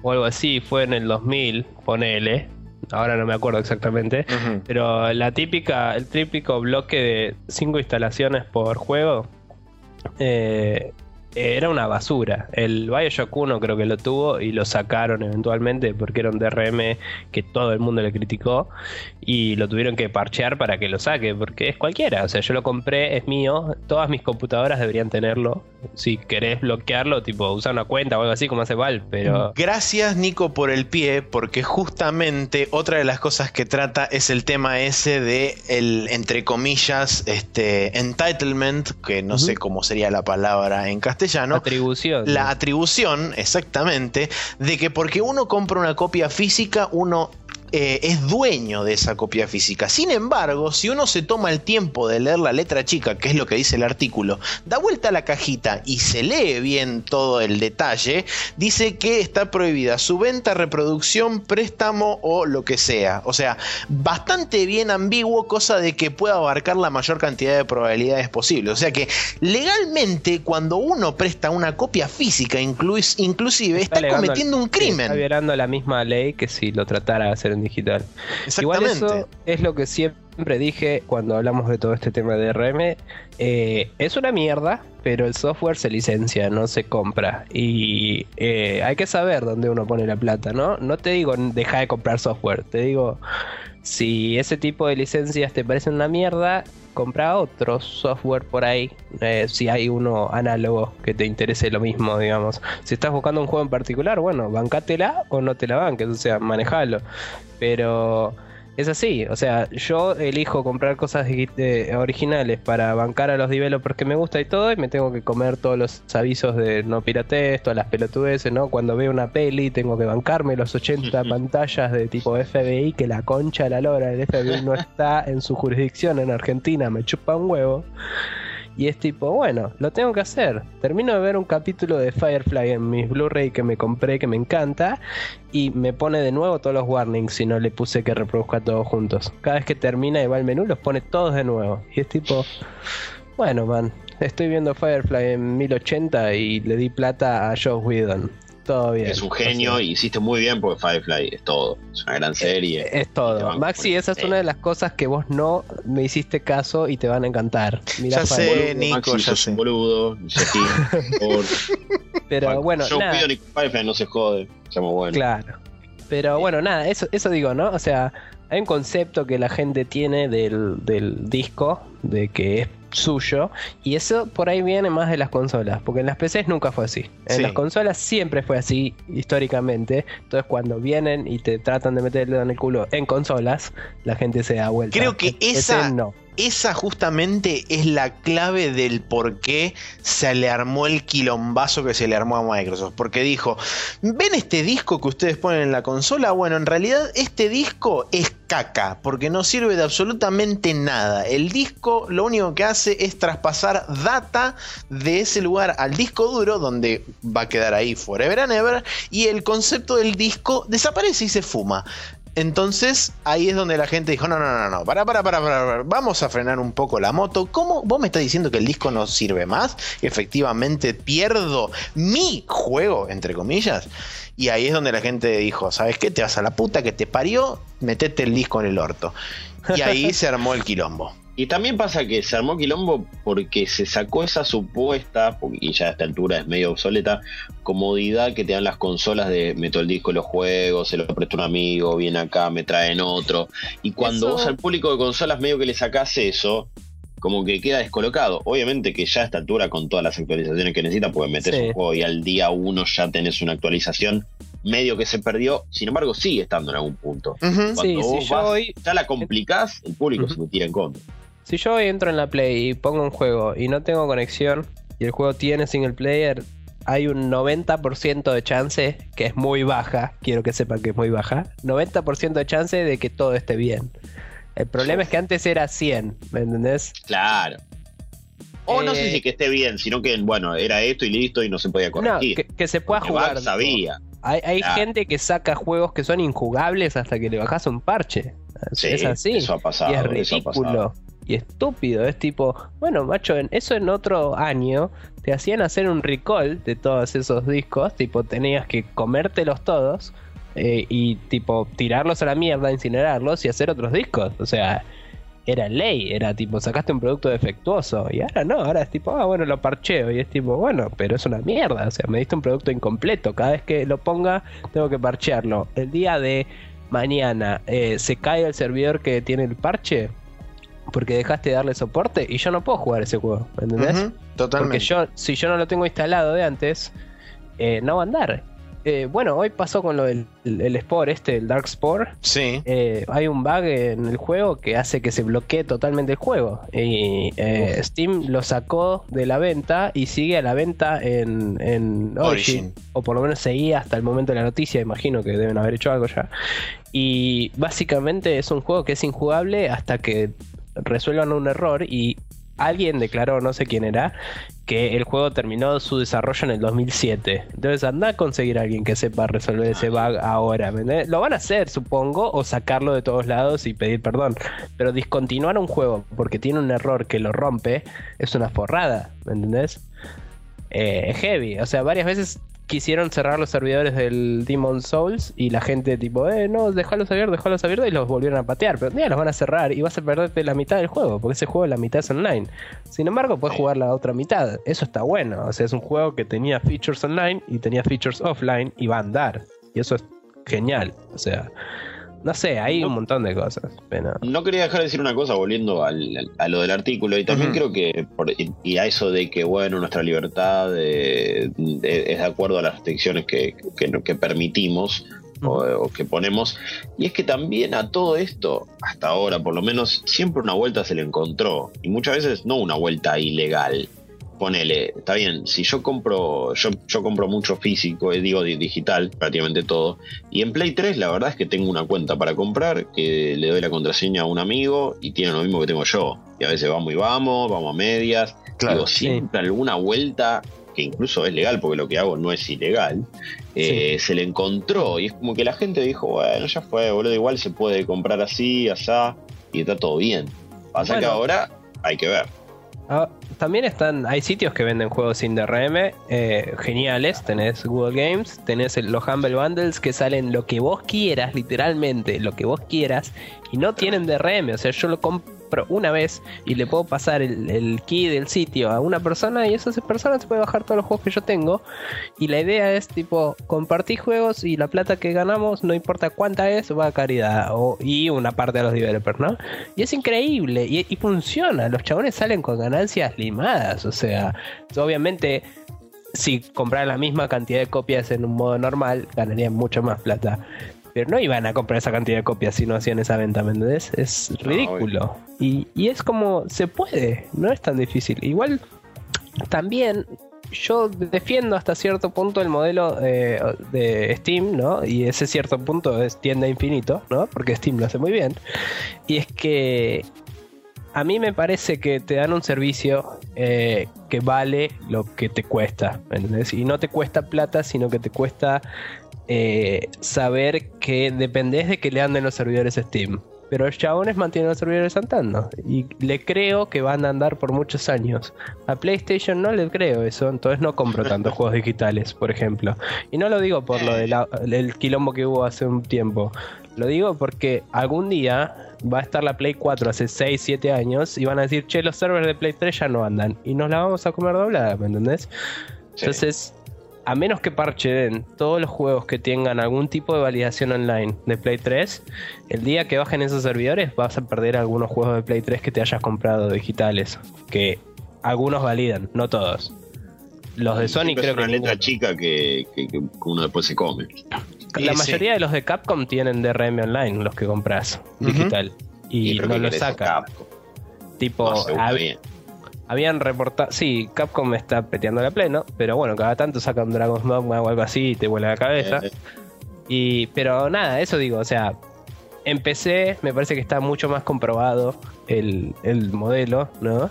o algo así, fue en el 2000, ponele. Ahora no me acuerdo exactamente. Pero la típica, el típico bloque de cinco instalaciones por juego. Eh, era una basura. El Bioshock 1 creo que lo tuvo y lo sacaron eventualmente porque era un DRM que todo el mundo le criticó y lo tuvieron que parchear para que lo saque porque es cualquiera. O sea, yo lo compré, es mío, todas mis computadoras deberían tenerlo. Si querés bloquearlo, tipo usar una cuenta o algo así como hace Val, pero... Gracias Nico por el pie porque justamente otra de las cosas que trata es el tema ese de el, entre comillas, este entitlement, que no sé cómo sería la palabra en castellano Atribución. La atribución, exactamente, de que porque uno compra una copia física, uno eh, es dueño de esa copia física. Sin embargo, si uno se toma el tiempo de leer la letra chica, que es lo que dice el artículo, da vuelta a la cajita y se lee bien todo el detalle, dice que está prohibida su venta, reproducción, préstamo o lo que sea. O sea, bastante bien ambiguo, cosa de que pueda abarcar la mayor cantidad de probabilidades posibles. O sea que legalmente cuando uno presta una copia física, inclusive, está, cometiendo un crimen. Está violando la misma ley que si lo tratara de hacer digital. Igual eso es lo que siempre dije cuando hablamos de todo este tema de RM. Eh, es una mierda, pero el software se licencia, no se compra. Y eh, hay que saber dónde uno pone la plata, ¿no? No te digo deja de comprar software, te digo si ese tipo de licencias te parecen una mierda, compra otro software por ahí. eh, si hay uno análogo que te interese lo mismo, digamos. Si estás buscando un juego en particular, bueno, bancátela o no te la banques, o sea, manejalo. Pero es así, o sea, yo elijo comprar cosas eh, originales para bancar a los developers que me gusta y todo, y me tengo que comer todos los avisos de no piratees, todas las pelotudeces, ¿no? Cuando veo una peli tengo que bancarme los 80 pantallas de tipo FBI, que la concha de la lora, el FBI no está en su jurisdicción en Argentina, me chupa un huevo. Y es tipo, bueno, lo tengo que hacer. Termino de ver un capítulo de Firefly en mis Blu-ray que me compré, que me encanta, y me pone de nuevo todos los warnings si no le puse que reproduzca todos juntos. Cada vez que termina y va al menú, los pone todos de nuevo. Y es tipo, bueno, man, estoy viendo Firefly en 1080 y le di plata a Joe Whedon. Todo bien. Es un genio O sea, y hiciste muy bien porque Firefly es todo. Es una gran serie. es Y te todo. Maxi, esa es una de las cosas que vos no me hiciste caso y te van a encantar. Mirá Ya Firefly. sé. Boludo, Nico, Maxi, ya sé. un boludo. por- Pero bueno, Yo nada. pido ni Firefly no se jode. Seamos buenos. Claro. Pero bueno, nada, eso, eso digo, ¿no? O sea, hay un concepto que la gente tiene del, del disco, de que es suyo, y eso por ahí viene más de las consolas, porque en las PCs nunca fue así. En Sí. las consolas siempre fue así, históricamente. Entonces cuando vienen y te tratan de meter el dedo en el culo en consolas, la gente se da vuelta. Creo que esa- no. Esa justamente es la clave del por qué se le armó el quilombazo que se le armó a Microsoft. Porque dijo, ¿ven este disco que ustedes ponen en la consola? Bueno, en realidad este disco es caca, porque no sirve de absolutamente nada. El disco lo único que hace es traspasar data de ese lugar al disco duro, donde va a quedar ahí forever and ever, y el concepto del disco desaparece y se fuma. Entonces ahí es donde la gente dijo, no, no, no, no, para, para, para, para, para, vamos a frenar un poco la moto. ¿Cómo vos me estás diciendo que el disco no sirve más? Efectivamente pierdo mi juego, entre comillas. Y ahí es donde la gente dijo, ¿sabes qué? Te vas a la puta que te parió, metete el disco en el orto. Y ahí se armó el quilombo. Y también pasa que se armó quilombo porque se sacó esa supuesta, porque- y ya a esta altura es medio obsoleta, comodidad que te dan las consolas de meto el disco en los juegos, se lo presto a un amigo, viene acá, me traen otro. Y cuando Eso- vos al público de consolas medio que le sacás eso, como que queda descolocado. Obviamente que ya a esta altura, con todas las actualizaciones que necesita, porque metes Sí. un juego y al día uno ya tenés una actualización, medio que se perdió, sin embargo sigue estando en algún punto. Cuando Sí, vos si yo vas, hoy- ya la complicás, el público se me tira en contra. Si yo entro en la Play y pongo un juego y no tengo conexión y el juego tiene single player, hay un 90% de chance, que es muy baja, quiero que sepan que es muy baja, 90% de chance de que todo esté bien. El problema es que antes era 100, ¿me entendés? Claro. O no Eh, sé si que esté bien, sino que, bueno, era esto y listo y no se podía No, corregir. que, que se pueda Porque jugar. Sabía. Hay, hay Claro. gente que saca juegos que son injugables hasta que le bajas un parche. Sí, es así. Eso ha pasado. y es eso ha pasado. Y estúpido. Es tipo, bueno, macho, en, eso en otro año te hacían hacer un recall de todos esos discos. Tipo, tenías que comértelos todos eh, y, tipo, tirarlos a la mierda, incinerarlos y hacer otros discos. O sea, era ley. Era tipo, sacaste un producto defectuoso. Y ahora no, ahora es tipo, ah, bueno, lo parcheo. Y es tipo, bueno, pero es una mierda. O sea, me diste un producto incompleto. Cada vez que lo ponga, tengo que parchearlo. El día de mañana eh, se cae el servidor que tiene el parche porque dejaste de darle soporte y yo no puedo jugar ese juego, ¿me entendés? Ujú, Totalmente. Porque yo, si yo no lo tengo instalado de antes, eh, no va a andar. Eh, bueno, hoy pasó con lo del el, el Spore, este, el Dark Spore. Sí. Eh, hay un bug en el juego que hace que se bloquee totalmente el juego. Y eh, Steam lo sacó de la venta y sigue a la venta en, en Origin. Origin. O por lo menos seguía hasta el momento de la noticia, imagino que deben haber hecho algo ya. Y básicamente es un juego que es injugable hasta que resuelvan un error y alguien declaró, no sé quién era, que el juego terminó su desarrollo en el 2007. Entonces anda a conseguir a alguien que sepa resolver ese bug ahora. ¿me entendés? Lo van a hacer, supongo, o sacarlo de todos lados y pedir perdón. Pero discontinuar un juego porque tiene un error que lo rompe es una forrada, ¿me entendés? Eh, heavy. O sea, varias veces quisieron cerrar los servidores del Demon Souls y la gente tipo, eh, no, déjalos abiertos, déjalos abiertos y los volvieron a patear. Pero un día los van a cerrar y vas a perderte la mitad del juego, porque ese juego la mitad es online. Sin embargo, puedes jugar la otra mitad. Eso está bueno. O sea, es un juego que tenía features online y tenía features offline y va a andar. Y eso es genial. O sea, no sé, hay un montón de cosas. No quería dejar de decir una cosa volviendo al, a lo del artículo y también creo que, y a eso de que, bueno, nuestra libertad es de acuerdo a las restricciones que, que, permitimos. o, que ponemos. Y es que también a todo esto, hasta ahora por lo menos, siempre una vuelta se le encontró. Y muchas veces no una vuelta ilegal, ponele, está bien, si yo compro, yo, yo compro mucho físico, eh, digo digital, prácticamente todo, y en Play 3 la verdad es que tengo una cuenta para comprar, que le doy la contraseña a un amigo y tiene lo mismo que tengo yo. Y a veces vamos y vamos, vamos a medias, digo, siempre alguna vuelta, que incluso es legal, porque lo que hago no es ilegal, eh, se le encontró, y es como que la gente dijo, bueno, ya fue, boludo, igual se puede comprar así, allá, y está todo bien. Pasa que ahora hay que ver. Ah, también están, hay sitios que venden juegos sin DRM, eh, geniales. Tenés Google Games, tenés los Humble Bundles que salen lo que vos quieras, literalmente, lo que vos quieras, y no tienen DRM. O sea, yo lo compro una vez y le puedo pasar el, key del sitio a una persona y esa persona se puede bajar todos los juegos que yo tengo. Y la idea es tipo compartir juegos y la plata que ganamos, no importa cuánta es, va a caridad o, y una parte de los developers, ¿no? Y es increíble y, funciona. Los chabones salen con ganancias limadas. O sea, obviamente si compraran la misma cantidad de copias en un modo normal, ganarían mucho más plata. No iban a comprar esa cantidad de copias si no hacían esa venta, ¿me entendés? Es ridículo. y, es como, se puede, no es tan difícil. Igual, también yo defiendo hasta cierto punto el modelo eh, de Steam, ¿no? Y ese cierto punto es tienda infinito, ¿no? Porque Steam lo hace muy bien. Y es que a mí me parece que te dan un servicio eh, que vale lo que te cuesta, ¿me ¿entendés? Y no te cuesta plata, sino que te cuesta eh, saber que dependés de que le anden los servidores Steam. Pero los chabones mantienen los servidores andando. Y le creo que van a andar por muchos años. A PlayStation no le creo eso, entonces no compro tantos juegos digitales, por ejemplo. Y no lo digo por lo del quilombo que hubo hace un tiempo. Lo digo porque algún día va a estar la Play 4 hace 6, 7 años y van a decir, che, los servers de Play 3 ya no andan. Y nos la vamos a comer doblada, ¿me entendés? Entonces, a menos que parchen todos los juegos que tengan algún tipo de validación online de Play 3, el día que bajen esos servidores vas a perder algunos juegos de Play 3 que te hayas comprado digitales, que algunos validan, no todos. Los de Sony creo que... Es una letra chica que, uno después se come. La mayoría de los de Capcom tienen DRM online, los que compras digital. Y, no lo saca. Tipo, habían reportado. Sí, Capcom está peteando la pleno, pero bueno, cada tanto saca un Dragon's Dogma o algo así y te vuela la cabeza. Eh, eh. Y, pero nada, eso digo, o sea, en PC me parece que está mucho más comprobado el, modelo, ¿no?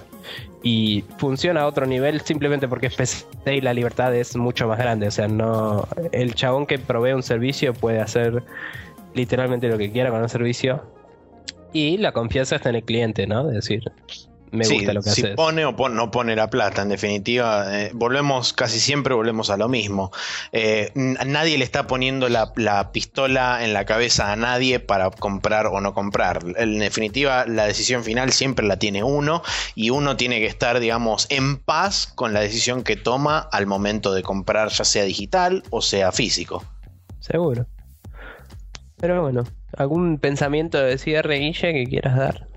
Y funciona a otro nivel simplemente porque es PC y la libertad es mucho más grande. O sea, no. El chabón que provee un servicio puede hacer literalmente lo que quiera con un servicio. Y la confianza está en el cliente, ¿no? Es decir, me gusta lo que si pone o no pone la plata, en definitiva, eh, volvemos, casi siempre volvemos a lo mismo. Eh, nadie le está poniendo la, pistola en la cabeza a nadie para comprar o no comprar. En definitiva, la decisión final siempre la tiene uno y uno tiene que estar, digamos, en paz con la decisión que toma al momento de comprar, ya sea digital o sea físico. Seguro. Pero bueno, ¿algún pensamiento de cierre, Guille, que quieras dar?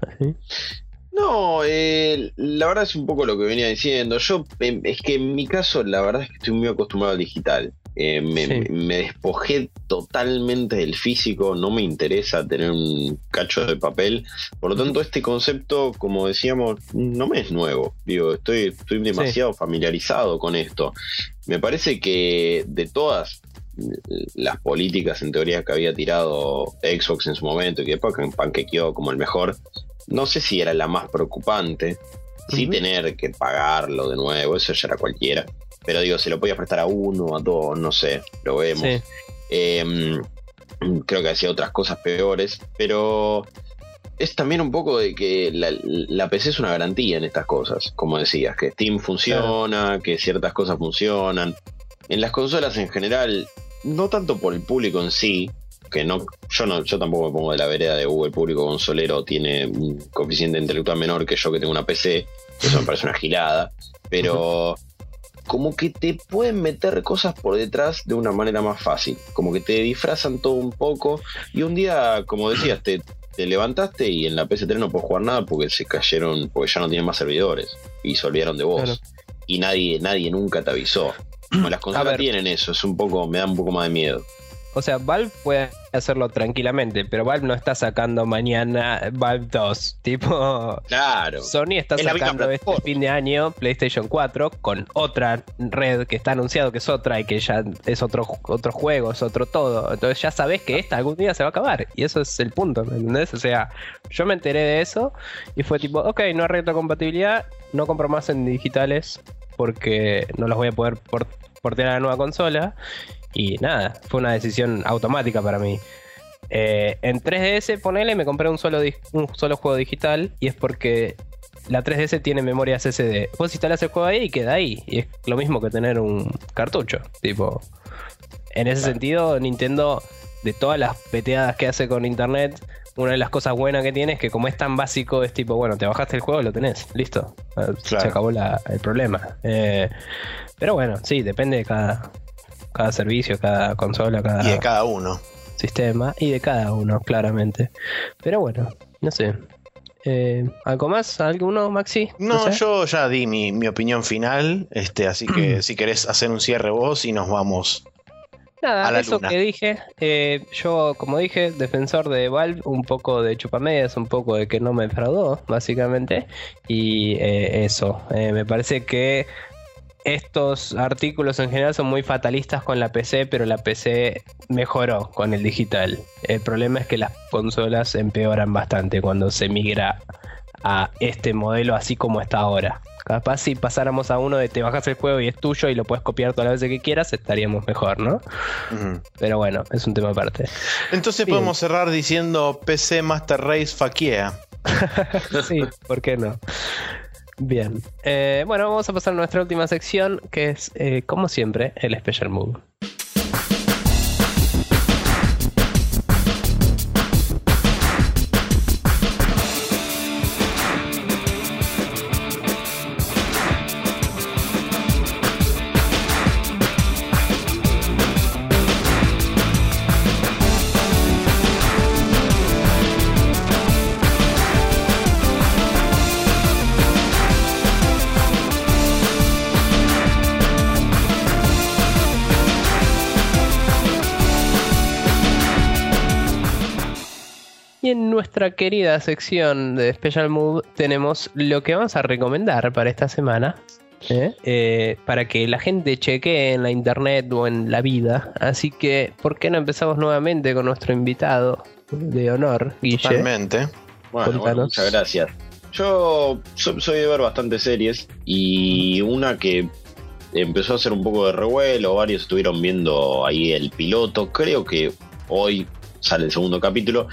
No, eh, la verdad es un poco lo que venía diciendo. Yo, em, es que en mi caso, la verdad es que estoy muy acostumbrado al digital. Eh, me, despojé totalmente del físico, no me interesa tener un cacho de papel. Por lo tanto, este concepto, como decíamos, no me es nuevo. Digo, estoy, estoy demasiado familiarizado con esto. Me parece que de todas las políticas en teoría que había tirado Xbox en su momento y que después panquequeó como el mejor, no sé si era la más preocupante. Sí tener que pagarlo de nuevo, eso ya era cualquiera. Pero digo, se lo podía prestar a uno, a dos, no sé, lo vemos. Em, creo que hacía otras cosas peores, pero es también un poco de que la, PC es una garantía en estas cosas, como decías, que Steam funciona, que ciertas cosas funcionan. En las consolas en general, no tanto por el público en sí, que no, yo no, yo tampoco me pongo de la vereda de Google, público consolero tiene un coeficiente intelectual menor que yo que tengo una PC, eso me parece una gilada, pero como que te pueden meter cosas por detrás de una manera más fácil. Como que te disfrazan todo un poco. Y un día, como decías, te, te levantaste y en la PS3 no puedes jugar nada porque se cayeron, porque ya no tienen más servidores. Y se olvidaron de vos. Claro. Y nadie, nadie nunca te avisó. Como las consolas tienen eso, es un poco, me da un poco más de miedo. O sea, Valve puede hacerlo tranquilamente, pero Valve no está sacando mañana Valve 2. Tipo, Claro. Sony está Es sacando este fin de año PlayStation 4 con otra red que está anunciado que es otra y que ya es otro, otro juego, es otro todo. Entonces ya sabes que esta algún día se va a acabar. Y eso es el punto, ¿me entendés? O sea, yo me enteré de eso y fue tipo, ok, no hay retrocompatibilidad, no compro más en digitales porque no los voy a poder por- portear a la nueva consola. Y nada, fue una decisión automática para mí. Eh, en 3DS, ponele, me compré un solo, un solo juego digital y es porque la 3DS tiene memoria SSD. Vos instalás el juego ahí y queda ahí. Y es lo mismo que tener un cartucho. Tipo, en ese sentido, Nintendo, de todas las peteadas que hace con internet, una de las cosas buenas que tiene es que como es tan básico, es tipo, bueno, te bajaste el juego, lo tenés, listo. Eh, Se acabó la- el problema. Eh, pero bueno, sí, depende de cada, cada servicio, cada consola, cada Y de cada uno. sistema y de cada uno, claramente. Pero bueno, no sé. Eh, ¿Algo más? ¿Alguno, Maxi? No, sé. yo ya di mi, mi opinión final, este, así que si querés hacer un cierre vos y nos vamos. Nada, a la eso luna. que dije. eh, yo, como dije, defensor de Valve, un poco de chupamedias, un poco de que no me defraudó, básicamente. Y eh, eso, me parece que estos artículos en general son muy fatalistas con la PC, pero la PC mejoró con el digital. El problema es que las consolas empeoran bastante cuando se migra a este modelo así como está ahora. Capaz si pasáramos a uno de te bajas el juego y es tuyo y lo puedes copiar todas las veces que quieras, estaríamos mejor, ¿no? Pero bueno, es un tema aparte. Entonces podemos cerrar diciendo PC Master Race faquea. sí, ¿por qué no? Bien. Eh, bueno, vamos a pasar a nuestra última sección, que es, eh, como siempre, el Special Move. Nuestra querida sección de Special Move tenemos lo que vamos a recomendar para esta semana. ¿eh? Eh, para que la gente chequee en la internet o en la vida. Así que, ¿por qué no empezamos nuevamente con nuestro invitado de honor, Guille? Totalmente. Bueno, bueno, muchas gracias. Yo so- soy de ver bastantes series y una que empezó a hacer un poco de revuelo, varios estuvieron viendo ahí el piloto, creo que hoy sale el segundo capítulo,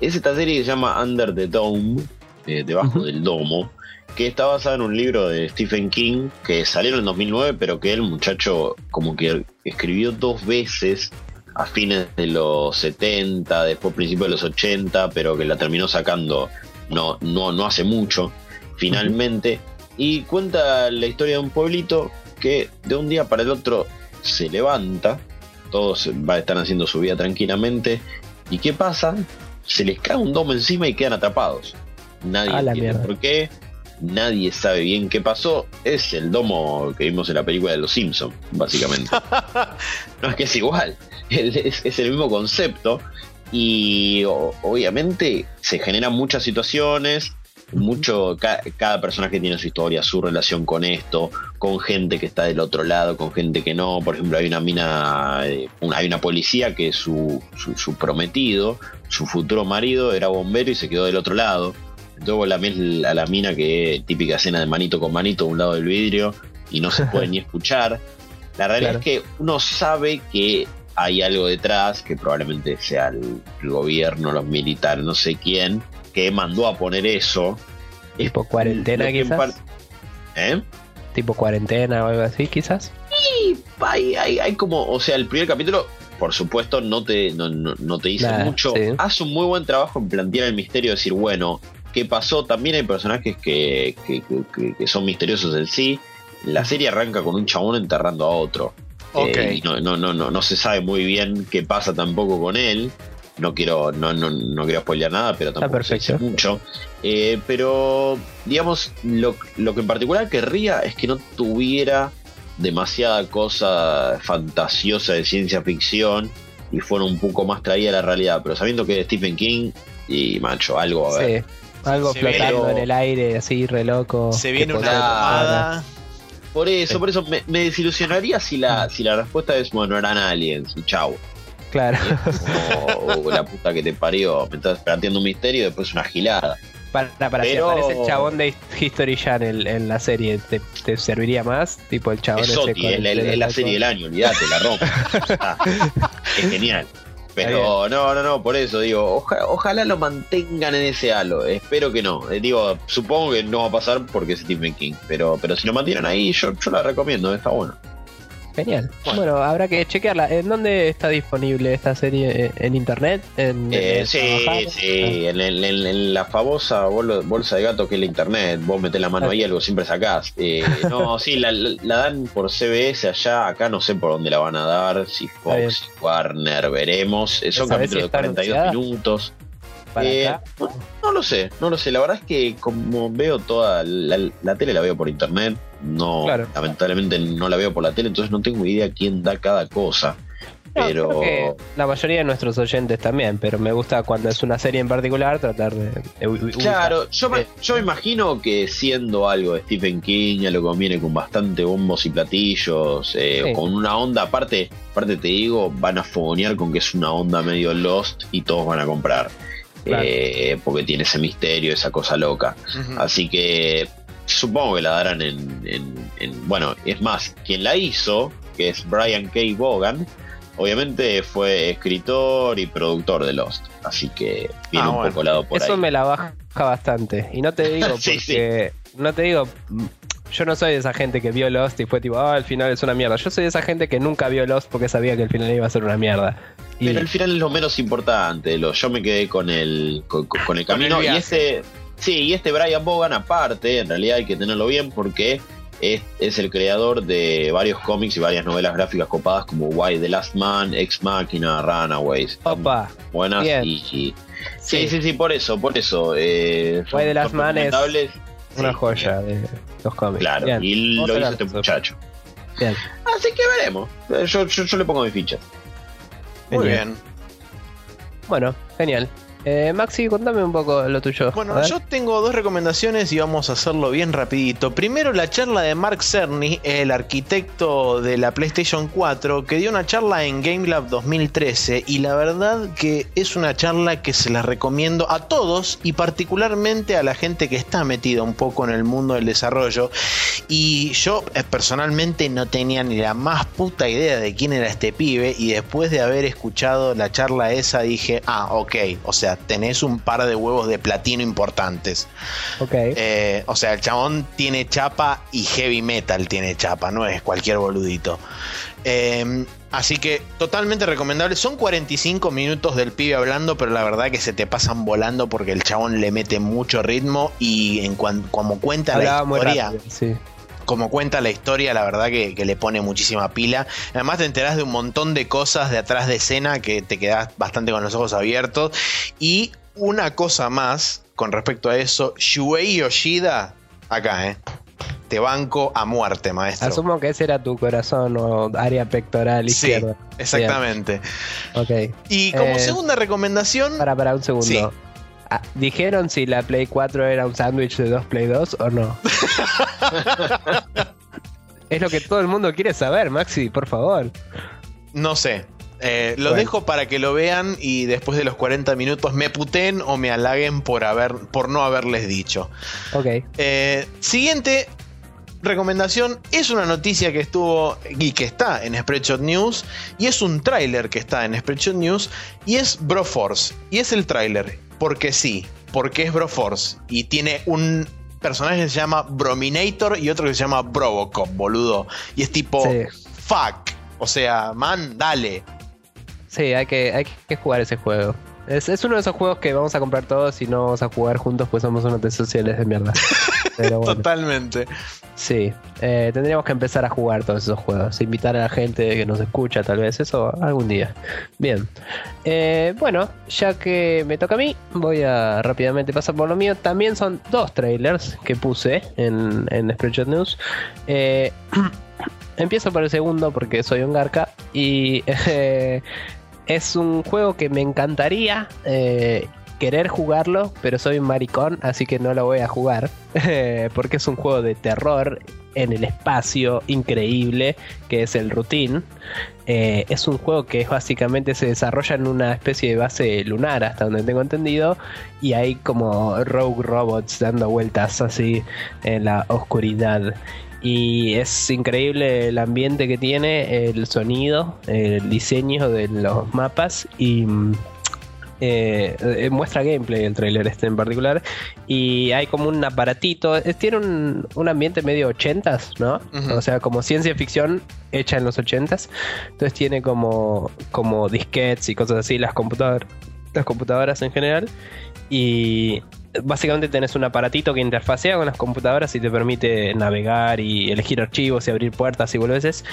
es esta serie que se llama Under the Dome, eh, debajo del domo, que está basada en un libro de Stephen King que salió en el 2009, pero que el muchacho como que escribió dos veces a fines de los 70, después principios de los 80, pero que la terminó sacando no, no, no hace mucho, finalmente. Y cuenta la historia de un pueblito que de un día para el otro se levanta, todos va a estar haciendo su vida tranquilamente. ¿Y qué pasa? Se les cae un domo encima y quedan atrapados. Nadie A la entiende por qué. Nadie sabe bien qué pasó. Es el domo que vimos en la película de Los Simpsons, básicamente. no es que es igual. Es, es el mismo concepto. Y o- obviamente se generan muchas situaciones. Mucho, ca- cada personaje tiene su historia, su relación con esto, con gente que está del otro lado, con gente que no. Por ejemplo, hay una mina, eh, una- hay una policía que su, su, su prometido, su futuro marido, era bombero y se quedó del otro lado. Entonces vos la a la mina que es típica escena de manito con manito a un lado del vidrio y no se puede ni escuchar. La realidad Claro. es que uno sabe que hay algo detrás, que probablemente sea el, el gobierno, los militares, no sé quién, que mandó a poner eso. Tipo cuarentena, Lo que en quizás. ¿Eh? Tipo cuarentena o algo así, quizás. Y hay, hay, hay como, o sea, el primer capítulo, por supuesto, no te, no, no- no te dice Nah, mucho. sí. Hace un muy buen trabajo en plantear el misterio, decir, bueno, ¿qué pasó? También hay personajes que, que, que- son misteriosos en sí. La serie arranca con un chabón enterrando a otro. Eh, y no, no, no, no, no se sabe muy bien qué pasa tampoco con él. No quiero, no, no, no quiero spoilear nada, pero tampoco mucho. Eh, pero, digamos, lo, lo que en particular querría es que no tuviera demasiada cosa fantasiosa de ciencia ficción y fuera un poco más traída a la realidad. Pero sabiendo que es Stephen King, y macho, algo a ver. Sí. Algo Se flotando viene- en el aire, así, re loco. Se viene una. Por eso, por eso me, me desilusionaría si la, si la respuesta es, bueno, eran aliens, y chau. Claro. O, o la puta que te parió, me estás planteando un misterio y después una gilada. Para, para si Pero- aparece el chabón de History Channel en la serie, ¿te, te serviría más? Tipo el chabón Es ese Soti, con es, la- el serie del año, olvídate, la rompe. Ah, es genial. Pero no, no, no, por eso digo, oja- ojalá lo mantengan en ese halo. Espero que no. Eh, digo, supongo que no va a pasar porque es Stephen King. Pero, pero si lo mantienen ahí, yo, yo la recomiendo, está bueno. Genial. Bueno. Bueno. habrá que chequearla. ¿En dónde está disponible esta serie? ¿En- ¿En internet? ¿En, Eh, en sí, sí, en, en- en- en la famosa bol- bolsa de gato que es la internet, vos metés la mano ahí, algo siempre sacás. Eh, no, sí, la, dan por CBS allá, acá no sé por dónde la van a dar, si. Fox, Warner, veremos. Eh, Son ¿Sabés si capítulos de está 42 anunciada? minutos. Para Eh, acá. no, no lo sé, no lo sé. La verdad es que como veo toda la, la tele la veo por internet, no, Claro. lamentablemente no la veo por la tele, entonces no tengo idea quién da cada cosa. No, Pero creo que la mayoría de nuestros oyentes también, pero me gusta cuando es una serie en particular tratar de. Claro, yo me, Eh, yo imagino que siendo algo de Stephen King, ya lo conviene con bastante bombos y platillos, eh, Sí. con una onda, aparte, aparte te digo, van a fogonear con que es una onda medio Lost y todos van a comprar. Claro. Eh, porque tiene ese misterio, esa cosa loca. Así que supongo que la darán en, en- en- Bueno, es más, quien la hizo, que es Brian K. Vaughan, obviamente fue escritor y productor de Lost. Así que viene Ah, un bueno. poco lado por Eso ahí. me la baja bastante. Y no te digo Sí, porque. No te digo. Yo no soy de esa gente que vio Lost y fue tipo, ah, el final es una mierda. Yo soy de esa gente que nunca vio Lost porque sabía que el final iba a ser una mierda. Y Pero el final es lo menos importante. Lo, yo me quedé con el, con, con el Con el camino. y este. Sí, y este Brian Vaughan, aparte, en realidad hay que tenerlo bien porque es, es el creador de varios cómics y varias novelas gráficas copadas como Why the Last Man, Ex Machina, Runaways. Opa, buenas bien. y, y- Sí, sí, sí, por eso, por eso. Eh, Why the Last Man es una Sí, joya de los cómics. Claro, Bien, y lo hizo este muchacho. Bien. Así que veremos. Eh, Yo, yo, yo le pongo mi ficha. Muy Genial. bien. Bueno, genial. Eh, Maxi, contame un poco lo tuyo. Bueno, yo tengo dos recomendaciones y vamos a hacerlo bien rapidito. Primero la charla de Mark Cerny, el arquitecto de la PlayStation 4, que dio una charla en GameLab 2013 y la verdad que es una charla que se la recomiendo a todos y particularmente a la gente que está metida un poco en el mundo del desarrollo. Y yo eh, personalmente no tenía ni la más puta idea de quién era este pibe y después de haber escuchado la charla esa dije, ah, ok, o sea, tenés un par de huevos de platino importantes. Ok. Eh, o sea, el chabón tiene chapa y heavy metal tiene chapa, no es cualquier boludito. Eh, así que totalmente recomendable. Son 45 minutos del pibe hablando, pero la verdad que se te pasan volando porque el chabón le mete mucho ritmo y en cuan- como cuenta Hablaba la historia, rápido, sí. Como cuenta la historia, la verdad que, que le pone muchísima pila. Además te enterás de un montón de cosas de atrás de escena que te quedás bastante con los ojos abiertos. Y una cosa más con respecto a eso, Shuei Yoshida, acá, ¿eh? Te banco a muerte, maestro. Asumo que ese era tu corazón o área pectoral Sí, izquierda. Exactamente. Ok. Y como Eh, segunda recomendación, Para, para un segundo. Sí. Ah, ¿Dijeron si la Play 4 era un sándwich de dos Play 2 o no? es lo que todo el mundo quiere saber, Maxi, por favor. no sé. Eh, lo Bueno. dejo para que lo vean y después de los 40 minutos me puten o me halaguen por, haber, por no haberles dicho. Ok. Eh, siguiente recomendación es una noticia que estuvo y que está en Spreadshot News y es un tráiler que está en Spreadshot News y es Broforce y es el tráiler porque sí, porque es Broforce y tiene un personaje que se llama Brominator y otro que se llama Brobocop, boludo. Y es tipo Sí. fuck, o sea, man, dale. Sí, hay que, hay que jugar ese juego. Es, es uno de esos juegos que vamos a comprar todos y no vamos a jugar juntos, pues somos unos sociales de mierda. Totalmente. Sí, eh, tendríamos que empezar a jugar todos esos juegos, invitar a la gente que nos escucha tal vez, eso algún día. Bien, eh, bueno, ya que me toca a mí, voy a rápidamente pasar por lo mío. También son dos trailers que puse en, en Spreadshot News. Eh, empiezo por el segundo porque soy un garca y es un juego que me encantaría querer jugarlo, pero soy un maricón, así que no lo voy a jugar. porque es un juego de terror en el espacio increíble, que es el Routine. Eh, es un juego que básicamente se desarrolla en una especie de base lunar, hasta donde tengo entendido, y hay como rogue robots dando vueltas así en la oscuridad. Y es increíble el ambiente que tiene, el sonido, el diseño de los mapas y mm, eh, eh, muestra gameplay el trailer este en particular y hay como un aparatito tiene un, ambiente medio ochentas no o sea como ciencia ficción hecha en los ochentas. Entonces tiene como como disquetes y cosas así las computadoras las computadoras en general. Y básicamente tenés un aparatito que interfacea con las computadoras y te permite navegar y elegir archivos y abrir puertas y veces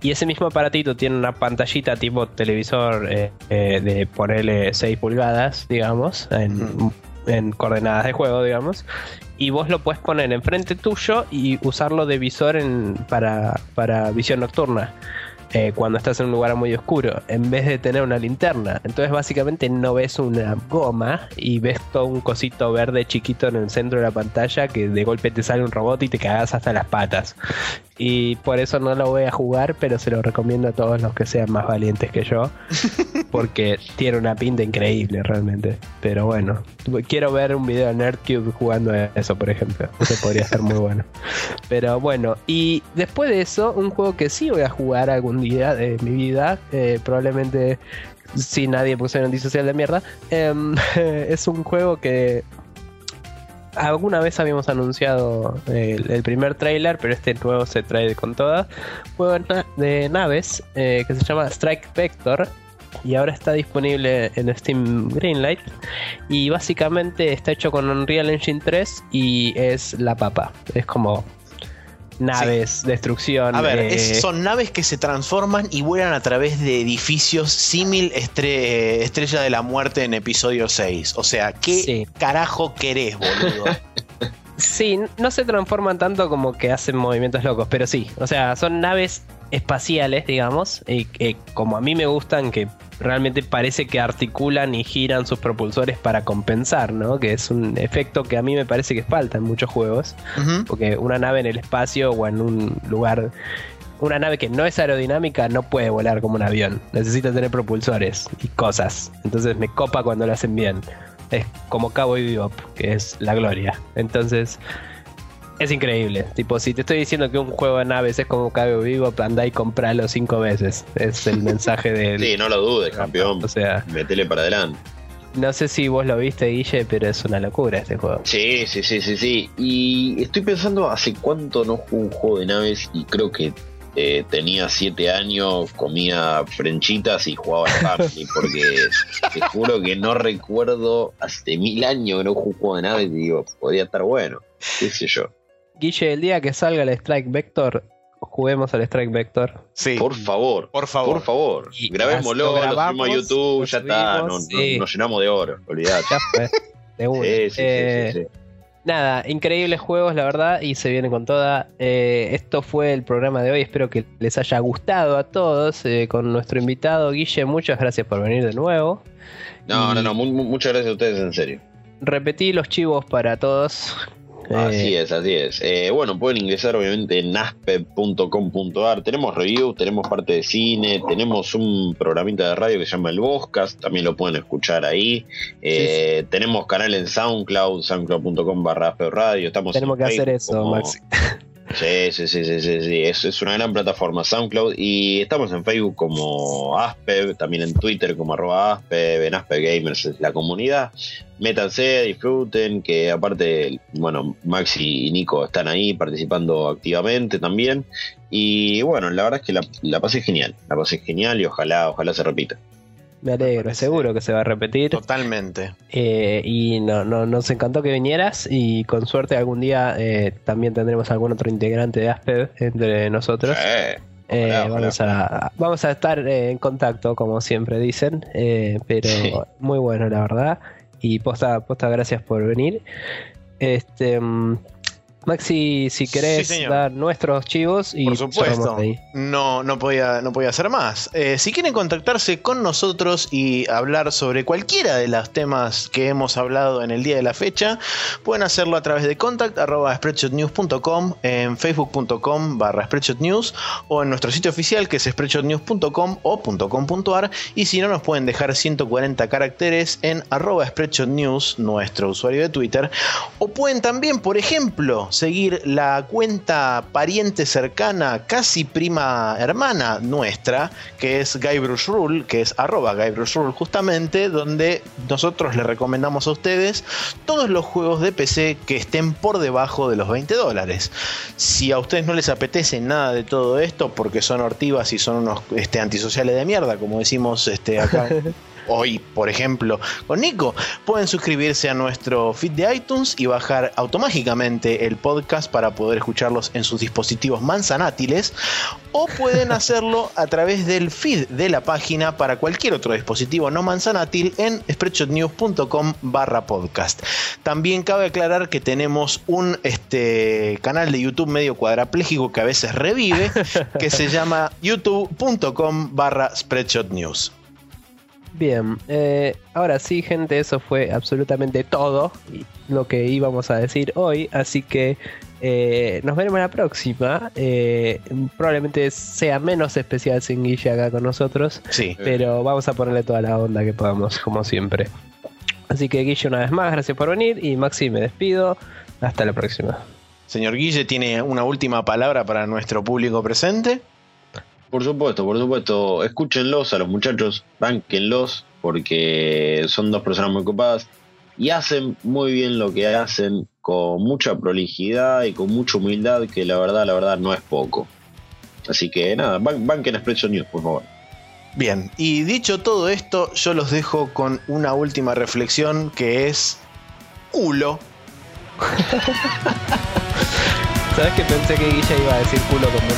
Y ese mismo aparatito tiene una pantallita tipo televisor eh, eh, de ponerle 6 pulgadas, digamos, en, en, coordenadas de juego, digamos. Y vos lo puedes poner enfrente tuyo y usarlo de visor en, para, para visión nocturna. Eh, cuando estás en un lugar muy oscuro, en vez de tener una linterna. Entonces básicamente no ves una goma y ves todo un cosito verde chiquito en el centro de la pantalla que de golpe te sale un robot y te cagas hasta las patas. Y por eso no lo voy a jugar, pero se lo recomiendo a todos los que sean más valientes que yo. Porque tiene una pinta increíble realmente. Pero bueno, quiero ver un video de Nerdcube jugando eso, por ejemplo. Eso podría ser muy bueno. Pero bueno, y después de eso, un juego que sí voy a jugar algún día de mi vida, eh, probablemente si nadie puso un antisocial de mierda, em, es un juego que alguna vez habíamos anunciado el, primer trailer, pero este nuevo se trae con todas. Juego de naves eh, que se llama Strike Vector y ahora está disponible en Steam Greenlight y básicamente está hecho con Unreal Engine 3 y es la papa. Es como naves, destrucción. A ver, eh, son naves que se transforman y vuelan a través de edificios símil eh, Estrella de la Muerte en episodio 6. O sea, ¿qué carajo querés, boludo? sí, no se transforman tanto como que hacen movimientos locos, pero sí. O sea, son naves espaciales, digamos, y que como a mí me gustan, que realmente parece que articulan y giran sus propulsores para compensar, ¿no? Que es un efecto que a mí me parece que falta en muchos juegos, porque una nave en el espacio o en un lugar una nave que no es aerodinámica no puede volar como un avión. Necesita tener propulsores y cosas. Entonces me copa cuando lo hacen bien. Es como Cabo y Bebop, que es la gloria. Entonces, es increíble. Tipo, si te estoy diciendo que un juego de naves es como Cabo Vivo, anda y compralo cinco veces. Es el mensaje de. sí, no lo dudes, campeón. O sea. Metele para adelante. No sé si vos lo viste, Guille, pero es una locura este juego. Sí, sí, sí, sí, sí. Y estoy pensando hace cuánto no juego un juego de naves y creo que eh, tenía siete años, comía frenchitas y jugaba al Family, porque te juro que no recuerdo hace mil años que no juego un juego de naves y digo, podría estar bueno, qué sé yo. Guille, el día que salga el Strike Vector, juguemos al Strike Vector. Sí. Por favor. Por favor. Por favor. Grabémoslo, lo, subimos a YouTube, ya está. nos llenamos de oro, olvidate. Ya fue. De uno. Sí, sí, eh, sí, Nada, increíbles juegos, la verdad, y se viene con toda. Eh, esto fue el programa de hoy. Espero que les haya gustado a todos. Eh, con nuestro invitado Guille, muchas gracias por venir de nuevo. No, no, no, muchas gracias a ustedes, en serio. Repetí los chivos para todos. Así es, así es. Eh, bueno, pueden ingresar obviamente en aspe.com.ar. Tenemos reviews, tenemos parte de cine, tenemos un programita de radio que se llama El Boscas, también lo pueden escuchar ahí. Eh, tenemos canal en SoundCloud, soundcloud.com barra radio. Estamos tenemos que hacer eso, Maxi. Sí, sí, sí, sí, sí, sí. Es, una gran plataforma SoundCloud y estamos en Facebook como Aspe, también en Twitter como arroba Aspe, en Aspe Gamers es la comunidad. Métanse, disfruten, que aparte, bueno, Maxi y Nico están ahí participando activamente también. Y bueno, la verdad es que la, la pasé genial, la pasé genial y ojalá, ojalá se repita. Me alegro, seguro que se va a repetir. Totalmente. Eh, y no, no, nos encantó que vinieras y con suerte algún día eh, también tendremos algún otro integrante de Aspev entre nosotros. Eh, Eh, vamos, a, vamos a estar eh, en contacto, como siempre dicen, eh, pero Sí. muy bueno, la verdad. Y posta, posta, gracias por venir. Este, mm, Maxi, si querés Sí, dar nuestros chivos y Por supuesto. ahí. No, no podía, no podía hacer más. Eh, si quieren contactarse con nosotros y hablar sobre cualquiera de los temas que hemos hablado en el día de la fecha, pueden hacerlo a través de contact.spreadshotnews.com, en facebook.com barra spreadshotnews o en nuestro sitio oficial que es spreadshotnews.com o .com.ar y si no nos pueden dejar 140 caracteres en arroba spreadshotnews, nuestro usuario de Twitter, o pueden también, por ejemplo, seguir la cuenta pariente cercana, casi prima hermana nuestra, que es Guybrush Rule, que es arroba Guybrush Rule justamente, donde nosotros les recomendamos a ustedes todos los juegos de PC que estén por debajo de los 20 dólares. Si a ustedes no les apetece nada de todo esto, porque son hortivas y son unos este, antisociales de mierda, como decimos este, acá hoy, por ejemplo, con Nico, pueden suscribirse a nuestro feed de iTunes y bajar automáticamente el podcast para poder escucharlos en sus dispositivos manzanátiles o pueden hacerlo a través del feed de la página para cualquier otro dispositivo no manzanátil en spreadshotnews.com barra podcast. También cabe aclarar que tenemos un este, canal de YouTube medio cuadrapléjico que a veces revive, que se llama youtube.com barra spreadshotnews. Bien, eh, ahora sí, gente, eso fue absolutamente todo lo que íbamos a decir hoy. Así que eh, nos veremos la próxima. Eh, probablemente sea menos especial sin Guille acá con nosotros, Sí. pero vamos a ponerle toda la onda que podamos, como siempre. Así que Guille, una vez más, gracias por venir. Y Maxi, me despido. Hasta la próxima. Señor Guille, ¿tiene una última palabra para nuestro público presente? Por supuesto, por supuesto. Escúchenlos a los muchachos, banquenlos, porque son dos personas muy ocupadas y hacen muy bien lo que hacen con mucha prolijidad y con mucha humildad, que la verdad, la verdad no es poco. Así que nada, ban- banquen Expresso News, por favor. Bien, y dicho todo esto, yo los dejo con una última reflexión que es culo. ¿Sabes que pensé que Guille iba a decir culo con la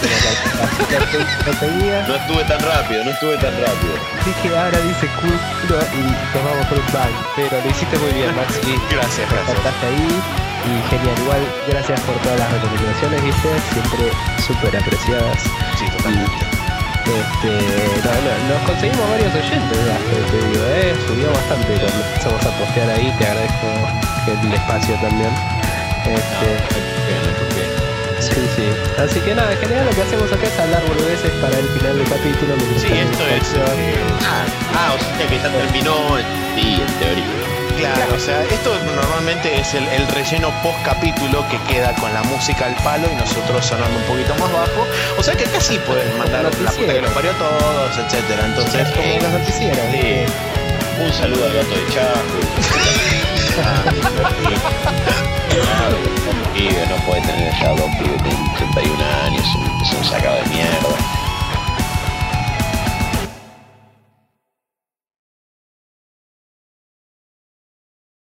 No estuve tan rápido, no estuve tan rápido. Dije ahora dice culo y nos vamos por un bang. Pero lo hiciste muy bien, Maxi. Gracias, gracias. Cortaste ahí y genial. Igual, gracias por todas las recomendaciones, ¿viste? Siempre súper apreciadas. Sí, totalmente. Este, no, no, nos conseguimos varios oyentes, ya, te, digo, ¿eh? Subió bastante cuando empezamos a postear ahí. Te agradezco el espacio también. Este, sí, sí. Así que nada, en general lo que hacemos acá es hablar boludeces para el final del capítulo. Sí, esto es. eh, Ah, ah, o sea que ya terminó. Sí, en teoría. claro, o sea, esto normalmente es el, el relleno post capítulo que queda con la música al palo y nosotros sonando un poquito más bajo. O sea que acá sí pueden mandar la puta que los parió a todos, etcétera. Entonces, Es como eh. Sí. Un saludo al gato de Chaco. un pibe, no puede tener ya dos pibes, tienen 31 años, es es un sacado de mierda.